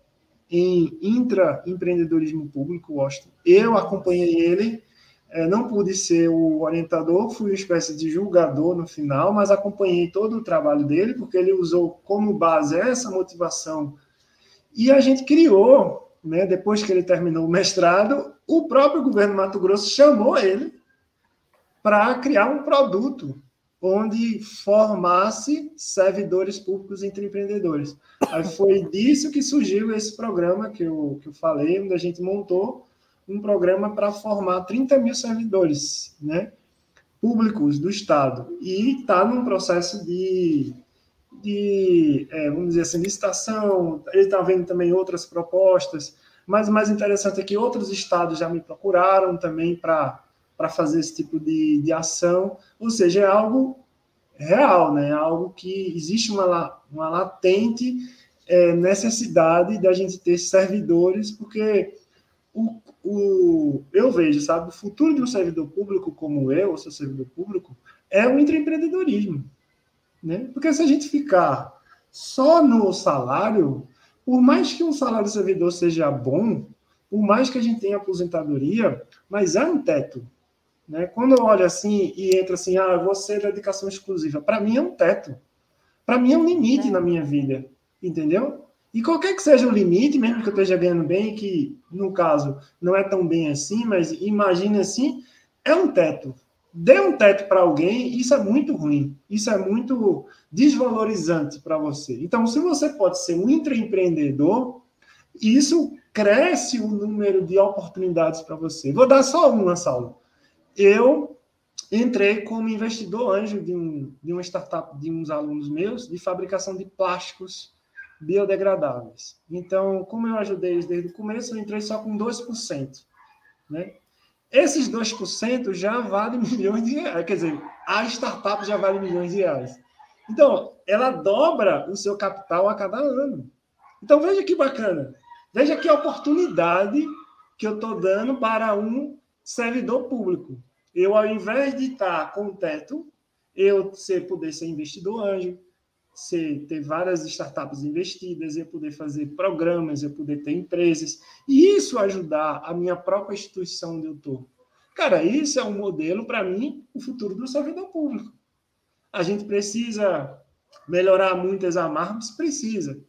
em intraempreendedorismo público, Washington. Eu acompanhei ele, é, não pude ser o orientador, fui uma espécie de julgador no final, mas acompanhei todo o trabalho dele, porque ele usou como base essa motivação. E a gente criou né, depois que ele terminou o mestrado, o próprio governo Mato Grosso chamou ele para criar um produto onde formasse servidores públicos entre empreendedores. Aí foi disso que surgiu esse programa que eu, que eu falei, onde a gente montou um programa para formar 30 mil servidores né, públicos do Estado. E está num processo de de, é, vamos dizer assim, licitação, ele está vendo também outras propostas, mas o mais interessante é que outros estados já me procuraram também para fazer esse tipo de, de ação, ou seja, é algo real, né? É algo que existe uma, uma latente é, necessidade da gente ter servidores, porque o, o, eu vejo, sabe, o futuro de um servidor público como eu, ou sou servidor público, é o empreendedorismo. Né? Porque se a gente ficar só no salário, por mais que um salário servidor seja bom, por mais que a gente tenha aposentadoria, mas é um teto. Né? Quando eu olho assim e entra assim, ah, você é dedicação exclusiva, para mim é um teto. Para mim é um limite é. na minha vida, entendeu? E qualquer que seja o limite, mesmo que eu esteja ganhando bem, que no caso não é tão bem assim, mas imagine assim, é um teto dê um teto para alguém, isso é muito ruim. Isso é muito desvalorizante para você. Então, se você pode ser um intraempreendedor, isso cresce o número de oportunidades para você. Vou dar só uma, Saulo. Eu entrei como investidor anjo de, um, de uma startup de uns alunos meus de fabricação de plásticos biodegradáveis. Então, como eu ajudei eles desde o começo, eu entrei só com 2%. Né? Esses 2% já vale milhões de reais. Quer dizer, a startup já vale milhões de reais. Então, ela dobra o seu capital a cada ano. Então, veja que bacana. Veja que oportunidade que eu estou dando para um servidor público. Eu, ao invés de estar com teto, eu ser, poder ser investidor anjo, ser, ter várias startups investidas, eu poder fazer programas, eu poder ter empresas, e isso ajudar a minha própria instituição onde eu estou. Cara, isso é um modelo, para mim, o futuro do servidor público. A gente precisa melhorar muitas amarras? Precisa.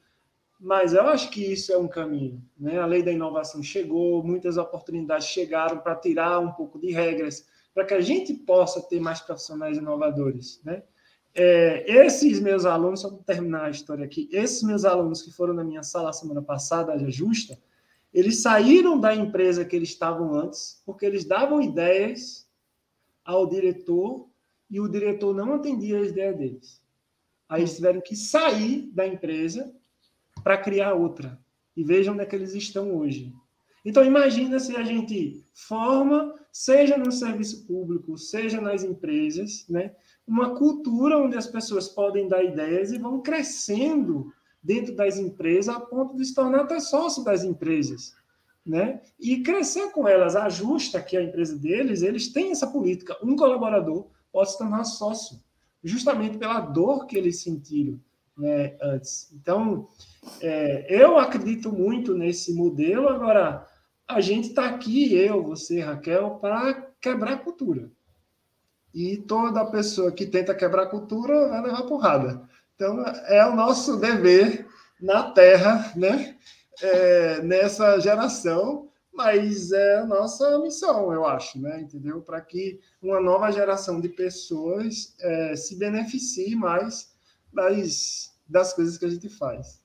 Mas eu acho que isso é um caminho. Né? A lei da inovação chegou, muitas oportunidades chegaram para tirar um pouco de regras para que a gente possa ter mais profissionais inovadores, né? É, esses meus alunos, só para terminar a história aqui, esses meus alunos que foram na minha sala semana passada, a Justa, eles saíram da empresa que eles estavam antes, porque eles davam ideias ao diretor e o diretor não atendia as ideias deles. Aí eles tiveram que sair da empresa para criar outra. E vejam onde é que eles estão hoje. Então, imagina se a gente forma, seja no serviço público, seja nas empresas, né, uma cultura onde as pessoas podem dar ideias e vão crescendo dentro das empresas a ponto de se tornar até sócio das empresas. Né? E crescer com elas. A Justa, que a empresa deles, eles têm essa política. Um colaborador pode se tornar sócio, justamente pela dor que eles sentiram né, antes. Então, é, eu acredito muito nesse modelo. Agora, a gente está aqui, eu, você, Raquel, para quebrar a cultura. E toda pessoa que tenta quebrar a cultura vai levar porrada. Então, é o nosso dever na Terra, né? É, nessa geração, mas é a nossa missão, eu acho, né? Entendeu? Para que uma nova geração de pessoas é, se beneficie mais das, das coisas que a gente faz.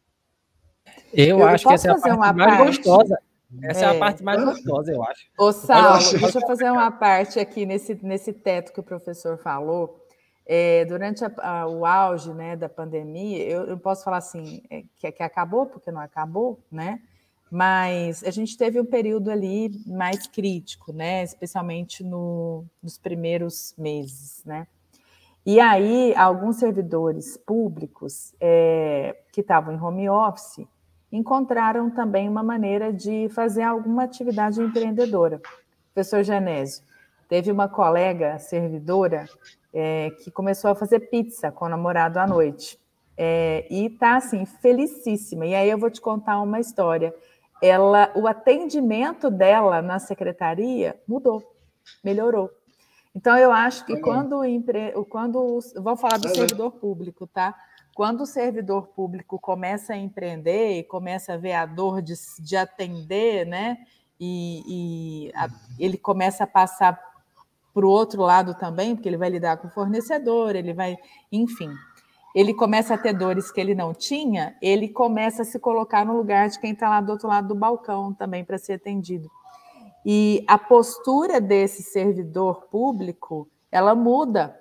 Eu, eu acho que essa é a parte mais parte... gostosa. Essa é. é. a parte mais gostosa, eu acho. Ô, Saulo, deixa eu fazer uma parte aqui nesse, nesse teto que o professor falou. É, durante a, a, o auge né, da pandemia, eu, eu posso falar assim, é, que, que acabou, porque não acabou, né? Mas a gente teve um período ali mais crítico, né? Especialmente no, nos primeiros meses, né? E aí, alguns servidores públicos é, que estavam em home office encontraram também uma maneira de fazer alguma atividade empreendedora. Professor Genésio, teve uma colega servidora é, que começou a fazer pizza com o namorado à noite. É, e tá assim, felicíssima. E aí eu vou te contar uma história. Ela, o atendimento dela na secretaria mudou, melhorou. Então eu acho que quando, quando vou falar do servidor público, tá? Quando o servidor público começa a empreender e começa a ver a dor de, de atender, né? E, e a, ele começa a passar para o outro lado também, porque ele vai lidar com o fornecedor, ele vai, enfim, ele começa a ter dores que ele não tinha, ele começa a se colocar no lugar de quem está lá do outro lado do balcão também para ser atendido. E a postura desse servidor público, ela muda,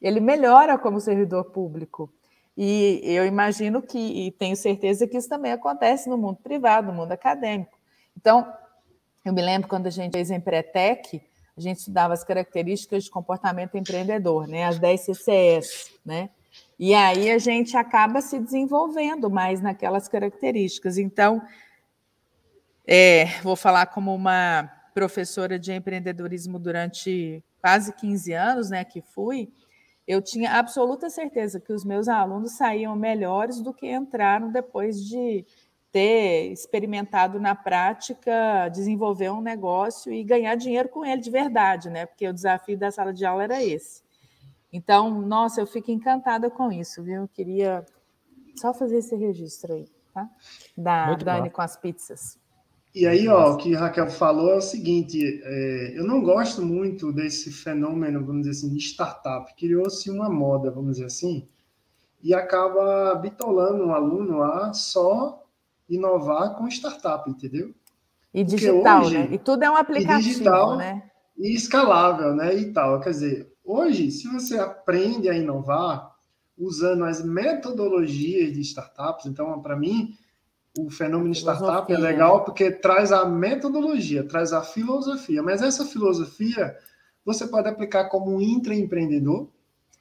ele melhora como servidor público. E eu imagino que, e tenho certeza que isso também acontece no mundo privado, no mundo acadêmico. Então, eu me lembro quando a gente fez em Pretec, a gente estudava as características de comportamento empreendedor, né? As 10 CCS, né? E aí a gente acaba se desenvolvendo mais naquelas características. Então, é, vou falar como uma professora de empreendedorismo durante quase 15 anos, né, que fui, eu tinha absoluta certeza que os meus alunos saíam melhores do que entraram depois de ter experimentado na prática, desenvolver um negócio e ganhar dinheiro com ele de verdade, né? Porque o desafio da sala de aula era esse. Então, nossa, eu fico encantada com isso, viu? Eu queria só fazer esse registro aí, tá? Da Muito Dani bom. com as pizzas. E aí, ó, o que Raquel falou é o seguinte: é, eu não gosto muito desse fenômeno, vamos dizer assim, de startup. Criou-se uma moda, vamos dizer assim, e acaba bitolando um aluno a só inovar com startup, entendeu? E digital, hoje, né? E tudo é um aplicativo, e digital, né? E escalável, né? E tal. Quer dizer, hoje, se você aprende a inovar usando as metodologias de startups, então, para mim, o fenômeno startup é legal porque traz a metodologia, traz a filosofia, mas essa filosofia você pode aplicar como intraempreendedor,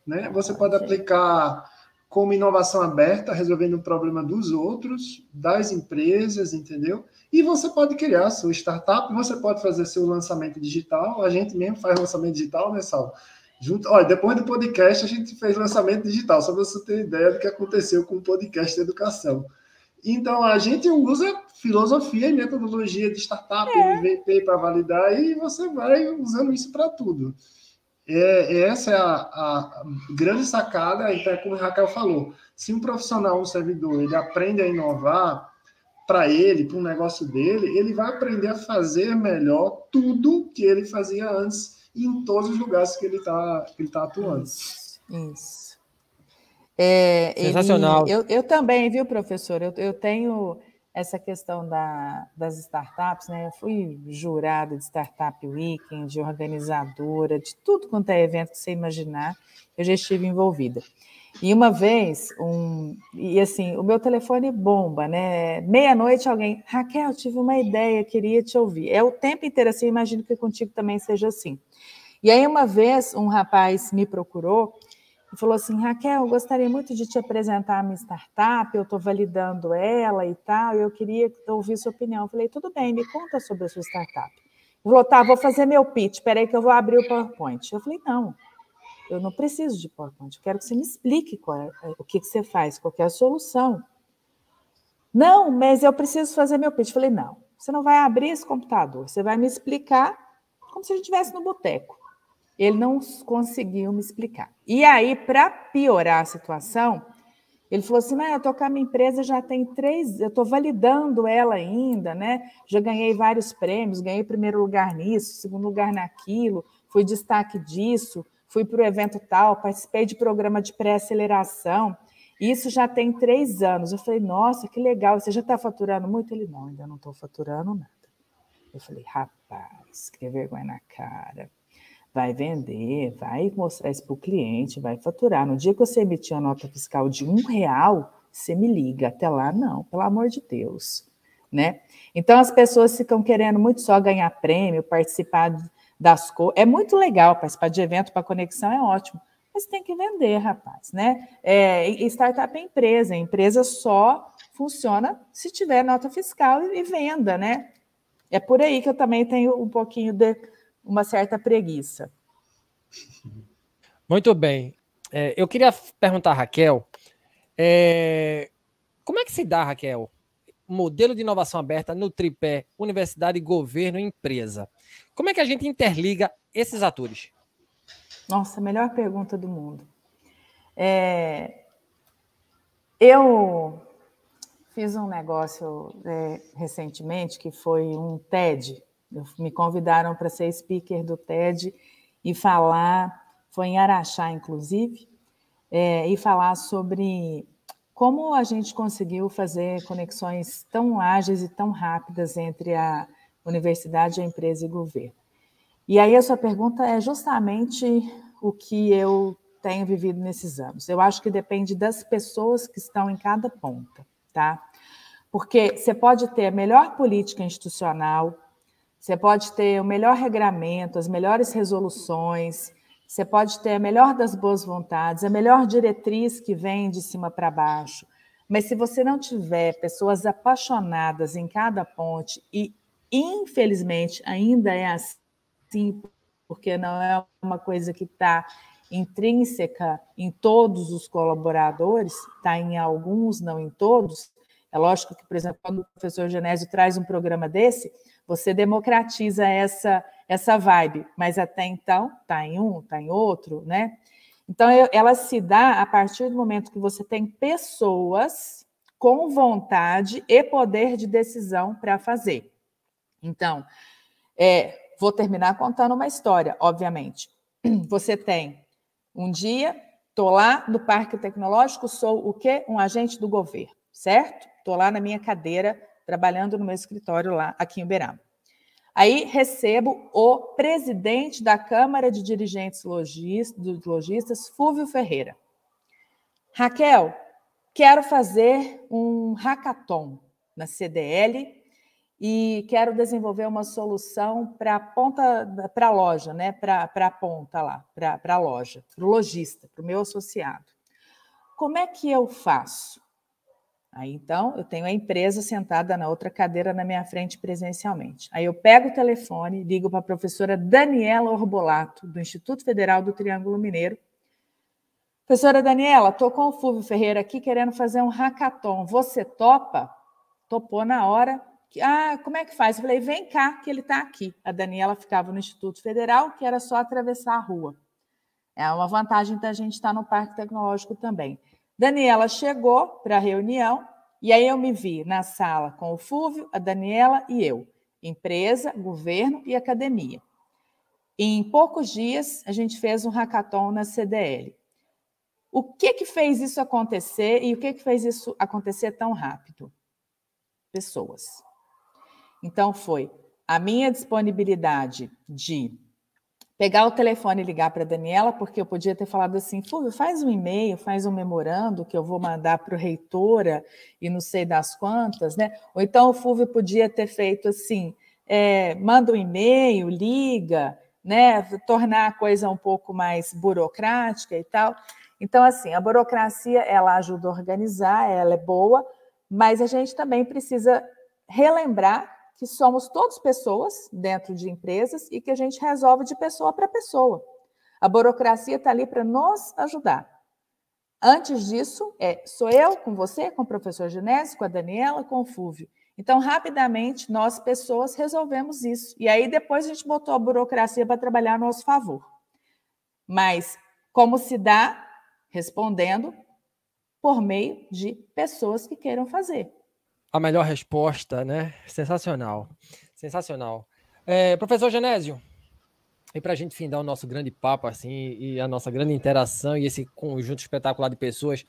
né? Você pode aplicar como inovação aberta, resolvendo o problema dos outros, das empresas, entendeu? E você pode criar sua startup, você pode fazer seu lançamento digital, a gente mesmo faz lançamento digital, né, Sal? Junto, olha, depois do podcast a gente fez lançamento digital, só para você ter ideia do que aconteceu com o podcast de educação. Então, a gente usa filosofia e metodologia de startup, é. MVP para validar, e você vai usando isso para tudo. É, essa é a, a, grande sacada, então, é como o Raquel falou, se um profissional, um servidor, ele aprende a inovar para ele, para o negócio dele, ele vai aprender a fazer melhor tudo que ele fazia antes em todos os lugares que ele está tá atuando. Isso. isso. É, Sensacional. Ele, eu, eu também, viu, professor? Eu, eu tenho essa questão da, das startups, né? Eu fui jurada de Startup Weekend, organizadora, de tudo quanto é evento que você imaginar, eu já estive envolvida. E uma vez, um, e assim, o meu telefone bomba, né? Meia-noite alguém, Raquel, tive uma ideia, queria te ouvir. É o tempo inteiro assim, imagino que contigo também seja assim. E aí, uma vez, um rapaz me procurou e falou assim: Raquel, eu gostaria muito de te apresentar a minha startup, eu estou validando ela e tal, eu queria ouvir sua opinião. Eu falei: tudo bem, me conta sobre a sua startup. Ele falou: tá, vou fazer meu pitch, espera aí que eu vou abrir o PowerPoint. Eu falei: não, eu não preciso de PowerPoint, eu quero que você me explique é, é, o que, que você faz, qual é a solução. Não, mas eu preciso fazer meu pitch. Eu falei: não, você não vai abrir esse computador, você vai me explicar como se a gente estivesse no boteco. Ele não conseguiu me explicar. E aí, para piorar a situação, ele falou assim: eu estou com a minha empresa já tem três, eu estou validando ela ainda, né? Já ganhei vários prêmios, ganhei primeiro lugar nisso, segundo lugar naquilo, fui destaque disso, fui para o evento tal, participei de programa de pré-aceleração. Isso já tem três anos. Eu falei, nossa, que legal, você já está faturando muito? Ele, não, ainda não estou faturando nada. Eu falei, rapaz, que vergonha na cara vai vender, vai mostrar isso para o cliente, vai faturar. No dia que você emitir uma nota fiscal de um real, você me liga. Até lá, não, pelo amor de Deus. Né? Então, as pessoas ficam querendo muito só ganhar prêmio, participar das coisas. É muito legal participar de evento para conexão, é ótimo. Mas tem que vender, rapaz, né? É, startup é empresa. A empresa só funciona se tiver nota fiscal e venda, né? É por aí que eu também tenho um pouquinho de, uma certa preguiça. Muito bem. É, eu queria perguntar a Raquel, é, como é que se dá, Raquel, modelo de inovação aberta no tripé universidade, governo e empresa? Como é que a gente interliga esses atores? Nossa, melhor pergunta do mundo. É, eu fiz um negócio é, recentemente que foi um TED, me convidaram para ser speaker do TED e falar, foi em Araxá, inclusive, é, e falar sobre como a gente conseguiu fazer conexões tão ágeis e tão rápidas entre a universidade, a empresa e o governo. E aí a sua pergunta é justamente o que eu tenho vivido nesses anos. Eu acho que depende das pessoas que estão em cada ponta, tá? Porque você pode ter a melhor política institucional, você pode ter o melhor regramento, as melhores resoluções, você pode ter a melhor das boas vontades, a melhor diretriz que vem de cima para baixo. Mas se você não tiver pessoas apaixonadas em cada ponte, e infelizmente ainda é assim, porque não é uma coisa que está intrínseca em todos os colaboradores, está em alguns, não em todos. É lógico que, por exemplo, quando o professor Genésio traz um programa desse, você democratiza essa essa vibe, mas até então está em um, está em outro, né? Então ela se dá a partir do momento que você tem pessoas com vontade e poder de decisão para fazer. Então, é, vou terminar contando uma história, obviamente. Você tem um dia, estou lá no Parque Tecnológico, sou o quê? Um agente do governo, certo? Estou lá na minha cadeira trabalhando no meu escritório lá, aqui em Uberaba. Aí recebo o presidente da Câmara de Dirigentes Logis, Logistas, Fúvio Ferreira. Raquel, quero fazer um hackathon na CDL e quero desenvolver uma solução para a ponta, para a loja, né? Para a ponta lá, para a loja, para o lojista, para o meu associado. Como é que eu faço? Aí então eu tenho a empresa sentada na outra cadeira na minha frente presencialmente. Aí eu pego o telefone, ligo para a professora Daniela Orbolato, do Instituto Federal do Triângulo Mineiro. Professora Daniela, estou com o Fulvio Ferreira aqui querendo fazer um hackathon. Você topa? Topou na hora. Ah, como é que faz? Eu falei, vem cá, que ele está aqui. A Daniela ficava no Instituto Federal, que era só atravessar a rua. É uma vantagem da gente estar no Parque Tecnológico também. Daniela chegou para a reunião e aí eu me vi na sala com o Fúvio, a Daniela e eu, empresa, governo e academia. em poucos dias, a gente fez um hackathon na CDL. O que que fez isso acontecer e o que que fez isso acontecer tão rápido? Pessoas. Então, foi a minha disponibilidade de pegar o telefone e ligar para a Daniela, porque eu podia ter falado assim, Fúvio, faz um e-mail, faz um memorando que eu vou mandar para o reitora e não sei das quantas, né? Ou então o Fúvio podia ter feito assim, é, manda um e-mail, liga, né? Tornar a coisa um pouco mais burocrática e tal. Então, assim, a burocracia, ela ajuda a organizar, ela é boa, mas a gente também precisa relembrar que somos todos pessoas dentro de empresas e que a gente resolve de pessoa para pessoa. A burocracia está ali para nos ajudar. Antes disso, é, sou eu com você, com o professor Genésio, com a Daniela, com o Fúvio. Então, rapidamente, nós, pessoas, resolvemos isso. E aí, depois, a gente botou a burocracia para trabalhar a nosso favor. Mas, como se dá? Respondendo por meio de pessoas que queiram fazer a melhor resposta, né? Sensacional. Sensacional. É, professor Genésio, e para a gente findar o nosso grande papo, assim, e a nossa grande interação e esse conjunto espetacular de pessoas,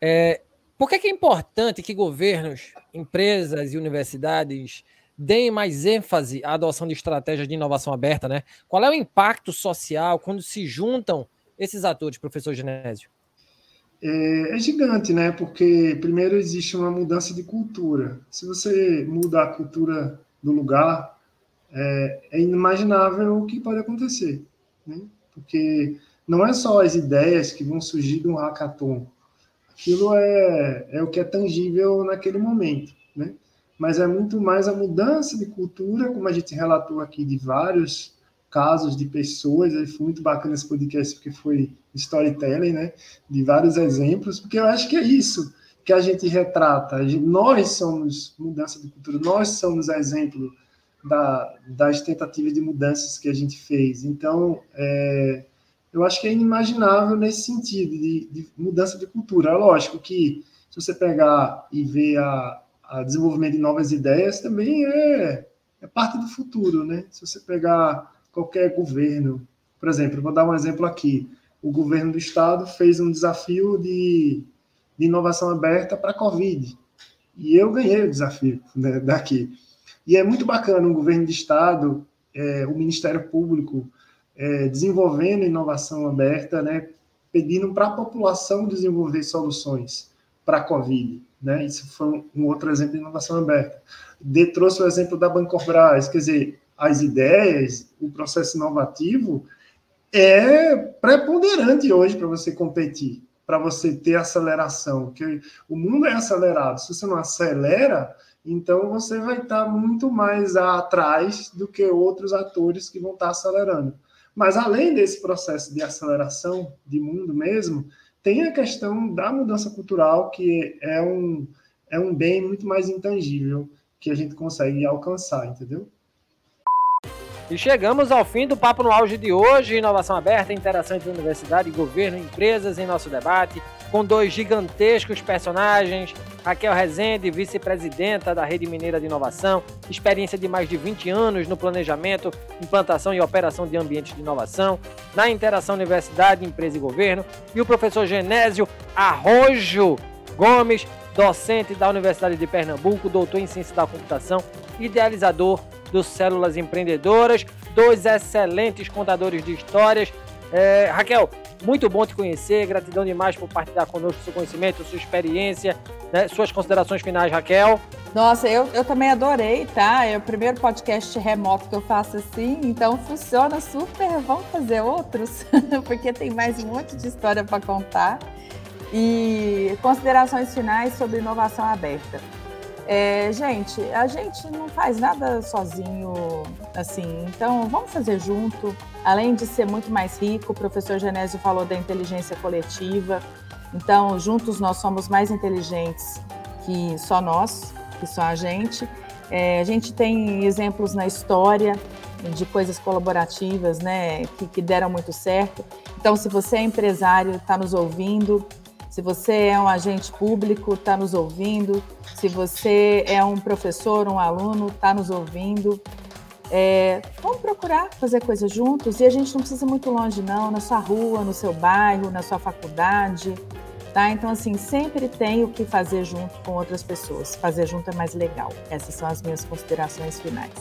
é, por que, que é importante que governos, empresas e universidades deem mais ênfase à adoção de estratégias de inovação aberta, né? Qual é o impacto social quando se juntam esses atores, professor Genésio? É, é, gigante, né? Porque primeiro existe uma mudança de cultura. Se você muda a cultura do lugar, é, é inimaginável o que pode acontecer, né? Porque não é só as ideias que vão surgir de um hackathon. Aquilo é, é o que é tangível naquele momento, né? Mas é muito mais a mudança de cultura, como a gente relatou aqui de vários casos de pessoas, foi muito bacana esse podcast porque foi storytelling, né, de vários exemplos, porque eu acho que é isso que a gente retrata. Nós somos mudança de cultura, nós somos exemplo da, das tentativas de mudanças que a gente fez. Então, é, eu acho que é inimaginável nesse sentido de, de, mudança de cultura. É lógico que se você pegar e ver a, a desenvolvimento de novas ideias, também é, é parte do futuro, né? Se você pegar qualquer governo. Por exemplo, vou dar um exemplo aqui. O governo do estado fez um desafio de, de inovação aberta para a Covid. E eu ganhei o desafio né, daqui. E é muito bacana o governo de estado, é, o Ministério Público, é, desenvolvendo inovação aberta, né, pedindo para a população desenvolver soluções para a Covid. Né? Isso foi um, um, outro exemplo de inovação aberta. De trouxe o exemplo da Bancobras, quer dizer, as ideias, o processo inovativo é preponderante hoje para você competir, para você ter aceleração, porque o mundo é acelerado. Se você não acelera, então você vai estar muito mais atrás do que outros atores que vão estar acelerando. Mas além desse processo de aceleração de mundo mesmo, tem a questão da mudança cultural, que é um, é um bem muito mais intangível que a gente consegue alcançar, entendeu? E chegamos ao fim do Papo no Auge de hoje. Inovação aberta, interação entre universidade, governo e empresas em nosso debate, com dois gigantescos personagens: Raquel Rezende, vice-presidenta da Rede Mineira de Inovação, experiência de mais de 20 anos no planejamento, implantação e operação de ambientes de inovação, na interação universidade, empresa e governo, e o professor Genésio Arrojo Gomes, docente da Universidade de Pernambuco, doutor em ciência da computação, idealizador do Células Empreendedoras, dois excelentes contadores de histórias. É, Raquel, muito bom te conhecer, gratidão demais por partilhar conosco seu conhecimento, sua experiência, né? suas considerações finais, Raquel. Nossa, eu, eu também adorei, tá? É o primeiro podcast remoto que eu faço assim, então funciona super. Vamos fazer outros, porque tem mais um monte de história para contar. E considerações finais sobre inovação aberta. É, gente, a gente não faz nada sozinho, assim, então vamos fazer junto. Além de ser muito mais rico, o professor Genésio falou da inteligência coletiva. Então, juntos nós somos mais inteligentes que só nós, que só a gente. É, a gente tem exemplos na história de coisas colaborativas, né, que, que deram muito certo. Então, se você é empresário, está nos ouvindo, se você é um agente público, está nos ouvindo. Se você é um professor, um aluno, está nos ouvindo. É, vamos procurar fazer coisas juntos e a gente não precisa ir muito longe, não, na sua rua, no seu bairro, na sua faculdade. Tá? Então, assim, sempre tem o que fazer junto com outras pessoas. Fazer junto é mais legal. Essas são as minhas considerações finais.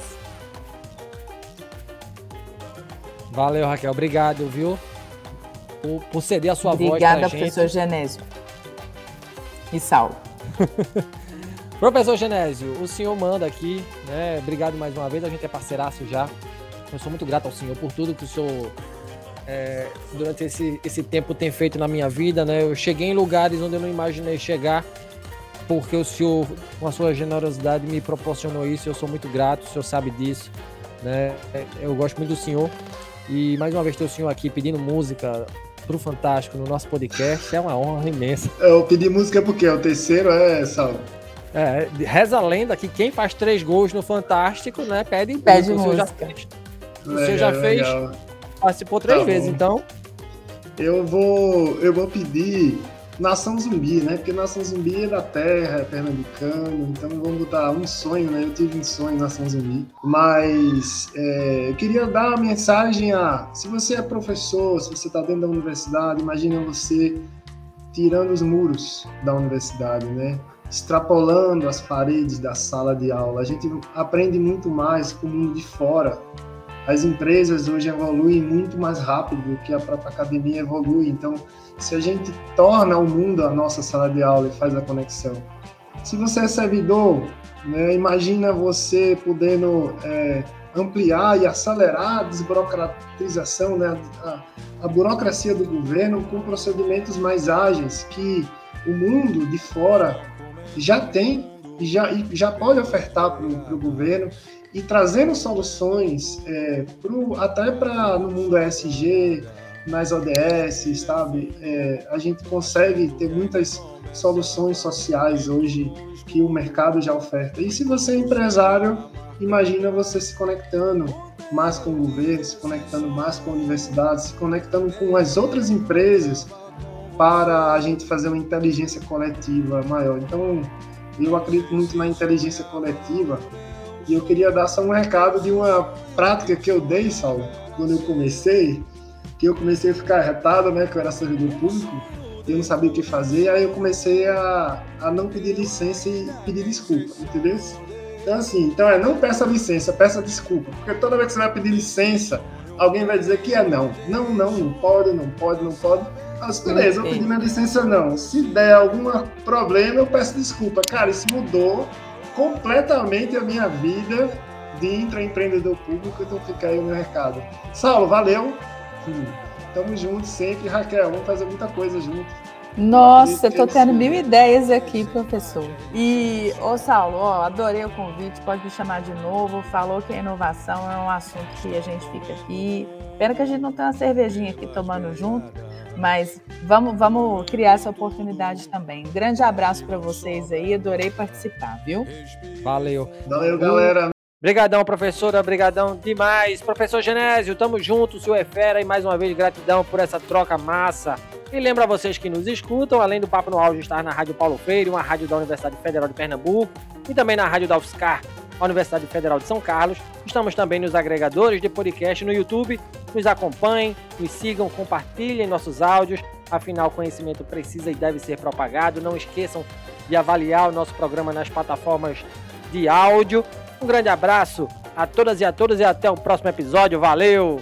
Valeu, Raquel. Obrigado, viu? Por, por ceder a sua Obrigada, voz pra professor gente. Genésio. E Saulo. professor Genésio, o senhor manda aqui, né? Obrigado mais uma vez, a gente é parceiraço já. Eu sou muito grato ao senhor por tudo que o senhor é, durante esse, esse tempo tem feito na minha vida, né? Eu cheguei em lugares onde eu não imaginei chegar, porque o senhor, com a sua generosidade, me proporcionou isso. Eu sou muito grato, o senhor sabe disso, né? Eu gosto muito do senhor. E mais uma vez ter o senhor aqui pedindo música pro Fantástico no nosso podcast é uma honra imensa. Eu pedi música porque é o terceiro, é, Sal? É, reza a lenda que quem faz três gols no Fantástico, né, pede, pede música. O senhor já fez, o senhor já fez participou três tá vezes, então. Eu vou, eu vou pedir Nação Zumbi, né? Porque Nação Zumbi é da terra, é pernambucano, então vamos botar um sonho, né? Eu tive um sonho Nação Zumbi. Mas é, eu queria dar a mensagem a. Se você é professor, se você está dentro da universidade, imagina você tirando os muros da universidade, né? Extrapolando as paredes da sala de aula. A gente aprende muito mais com o mundo de fora. As empresas hoje evoluem muito mais rápido do que a própria academia evolui. Então, se a gente torna o mundo a nossa sala de aula e faz a conexão. Se você é servidor, né, imagina você podendo é, ampliar e acelerar a desburocratização, né, a, a, burocracia do governo com procedimentos mais ágeis que o mundo de fora já tem e já, e já pode ofertar para o governo e trazendo soluções é, pro, até para no mundo ESG, nas ODS, sabe? É, a gente consegue ter muitas soluções sociais hoje que o mercado já oferta. E se você é empresário, imagina você se conectando mais com o governo, se conectando mais com a universidade, se conectando com as outras empresas para a gente fazer uma inteligência coletiva maior. Então, eu acredito muito na inteligência coletiva e eu queria dar só um recado de uma prática que eu dei, Saulo, quando eu comecei, que eu comecei a ficar retado, né, que eu era servidor público, eu não sabia o que fazer, aí eu comecei a, a não pedir licença e pedir desculpa, entendeu? Então, assim, então é não peça licença, peça desculpa, porque toda vez que você vai pedir licença, alguém vai dizer que é não. Não, não, não pode, não pode, não pode. Mas beleza, eu pedi minha licença não. Se der algum problema, eu peço desculpa. Cara, isso mudou completamente a minha vida de intraempreendedor público, então fica aí o meu recado. Saulo, valeu! Tamo junto sempre. Raquel, vamos fazer muita coisa junto. Nossa, eu tô tendo mil ideias aqui, professor. E, ô Saulo, ó, adorei o convite, pode me chamar de novo. Falou que a inovação é um assunto que a gente fica aqui. Pena que a gente não tem uma cervejinha aqui tomando junto, mas vamos, vamos criar essa oportunidade também. Um grande abraço para vocês aí, adorei participar, viu? Valeu. Valeu, galera. Obrigadão, professora, obrigadão demais. Professor Genésio, tamo junto, senhor é fera, e mais uma vez gratidão por essa troca massa. E lembra vocês que nos escutam, além do Papo no Áudio estar na Rádio Paulo Freire, uma rádio da Universidade Federal de Pernambuco, e também na Rádio da UFSCar, a Universidade Federal de São Carlos. Estamos também nos agregadores de podcast no YouTube. Nos acompanhem, nos sigam, compartilhem nossos áudios. Afinal, conhecimento precisa e deve ser propagado. Não esqueçam de avaliar o nosso programa nas plataformas de áudio. Um grande abraço a todas e a todos e até o próximo episódio. Valeu!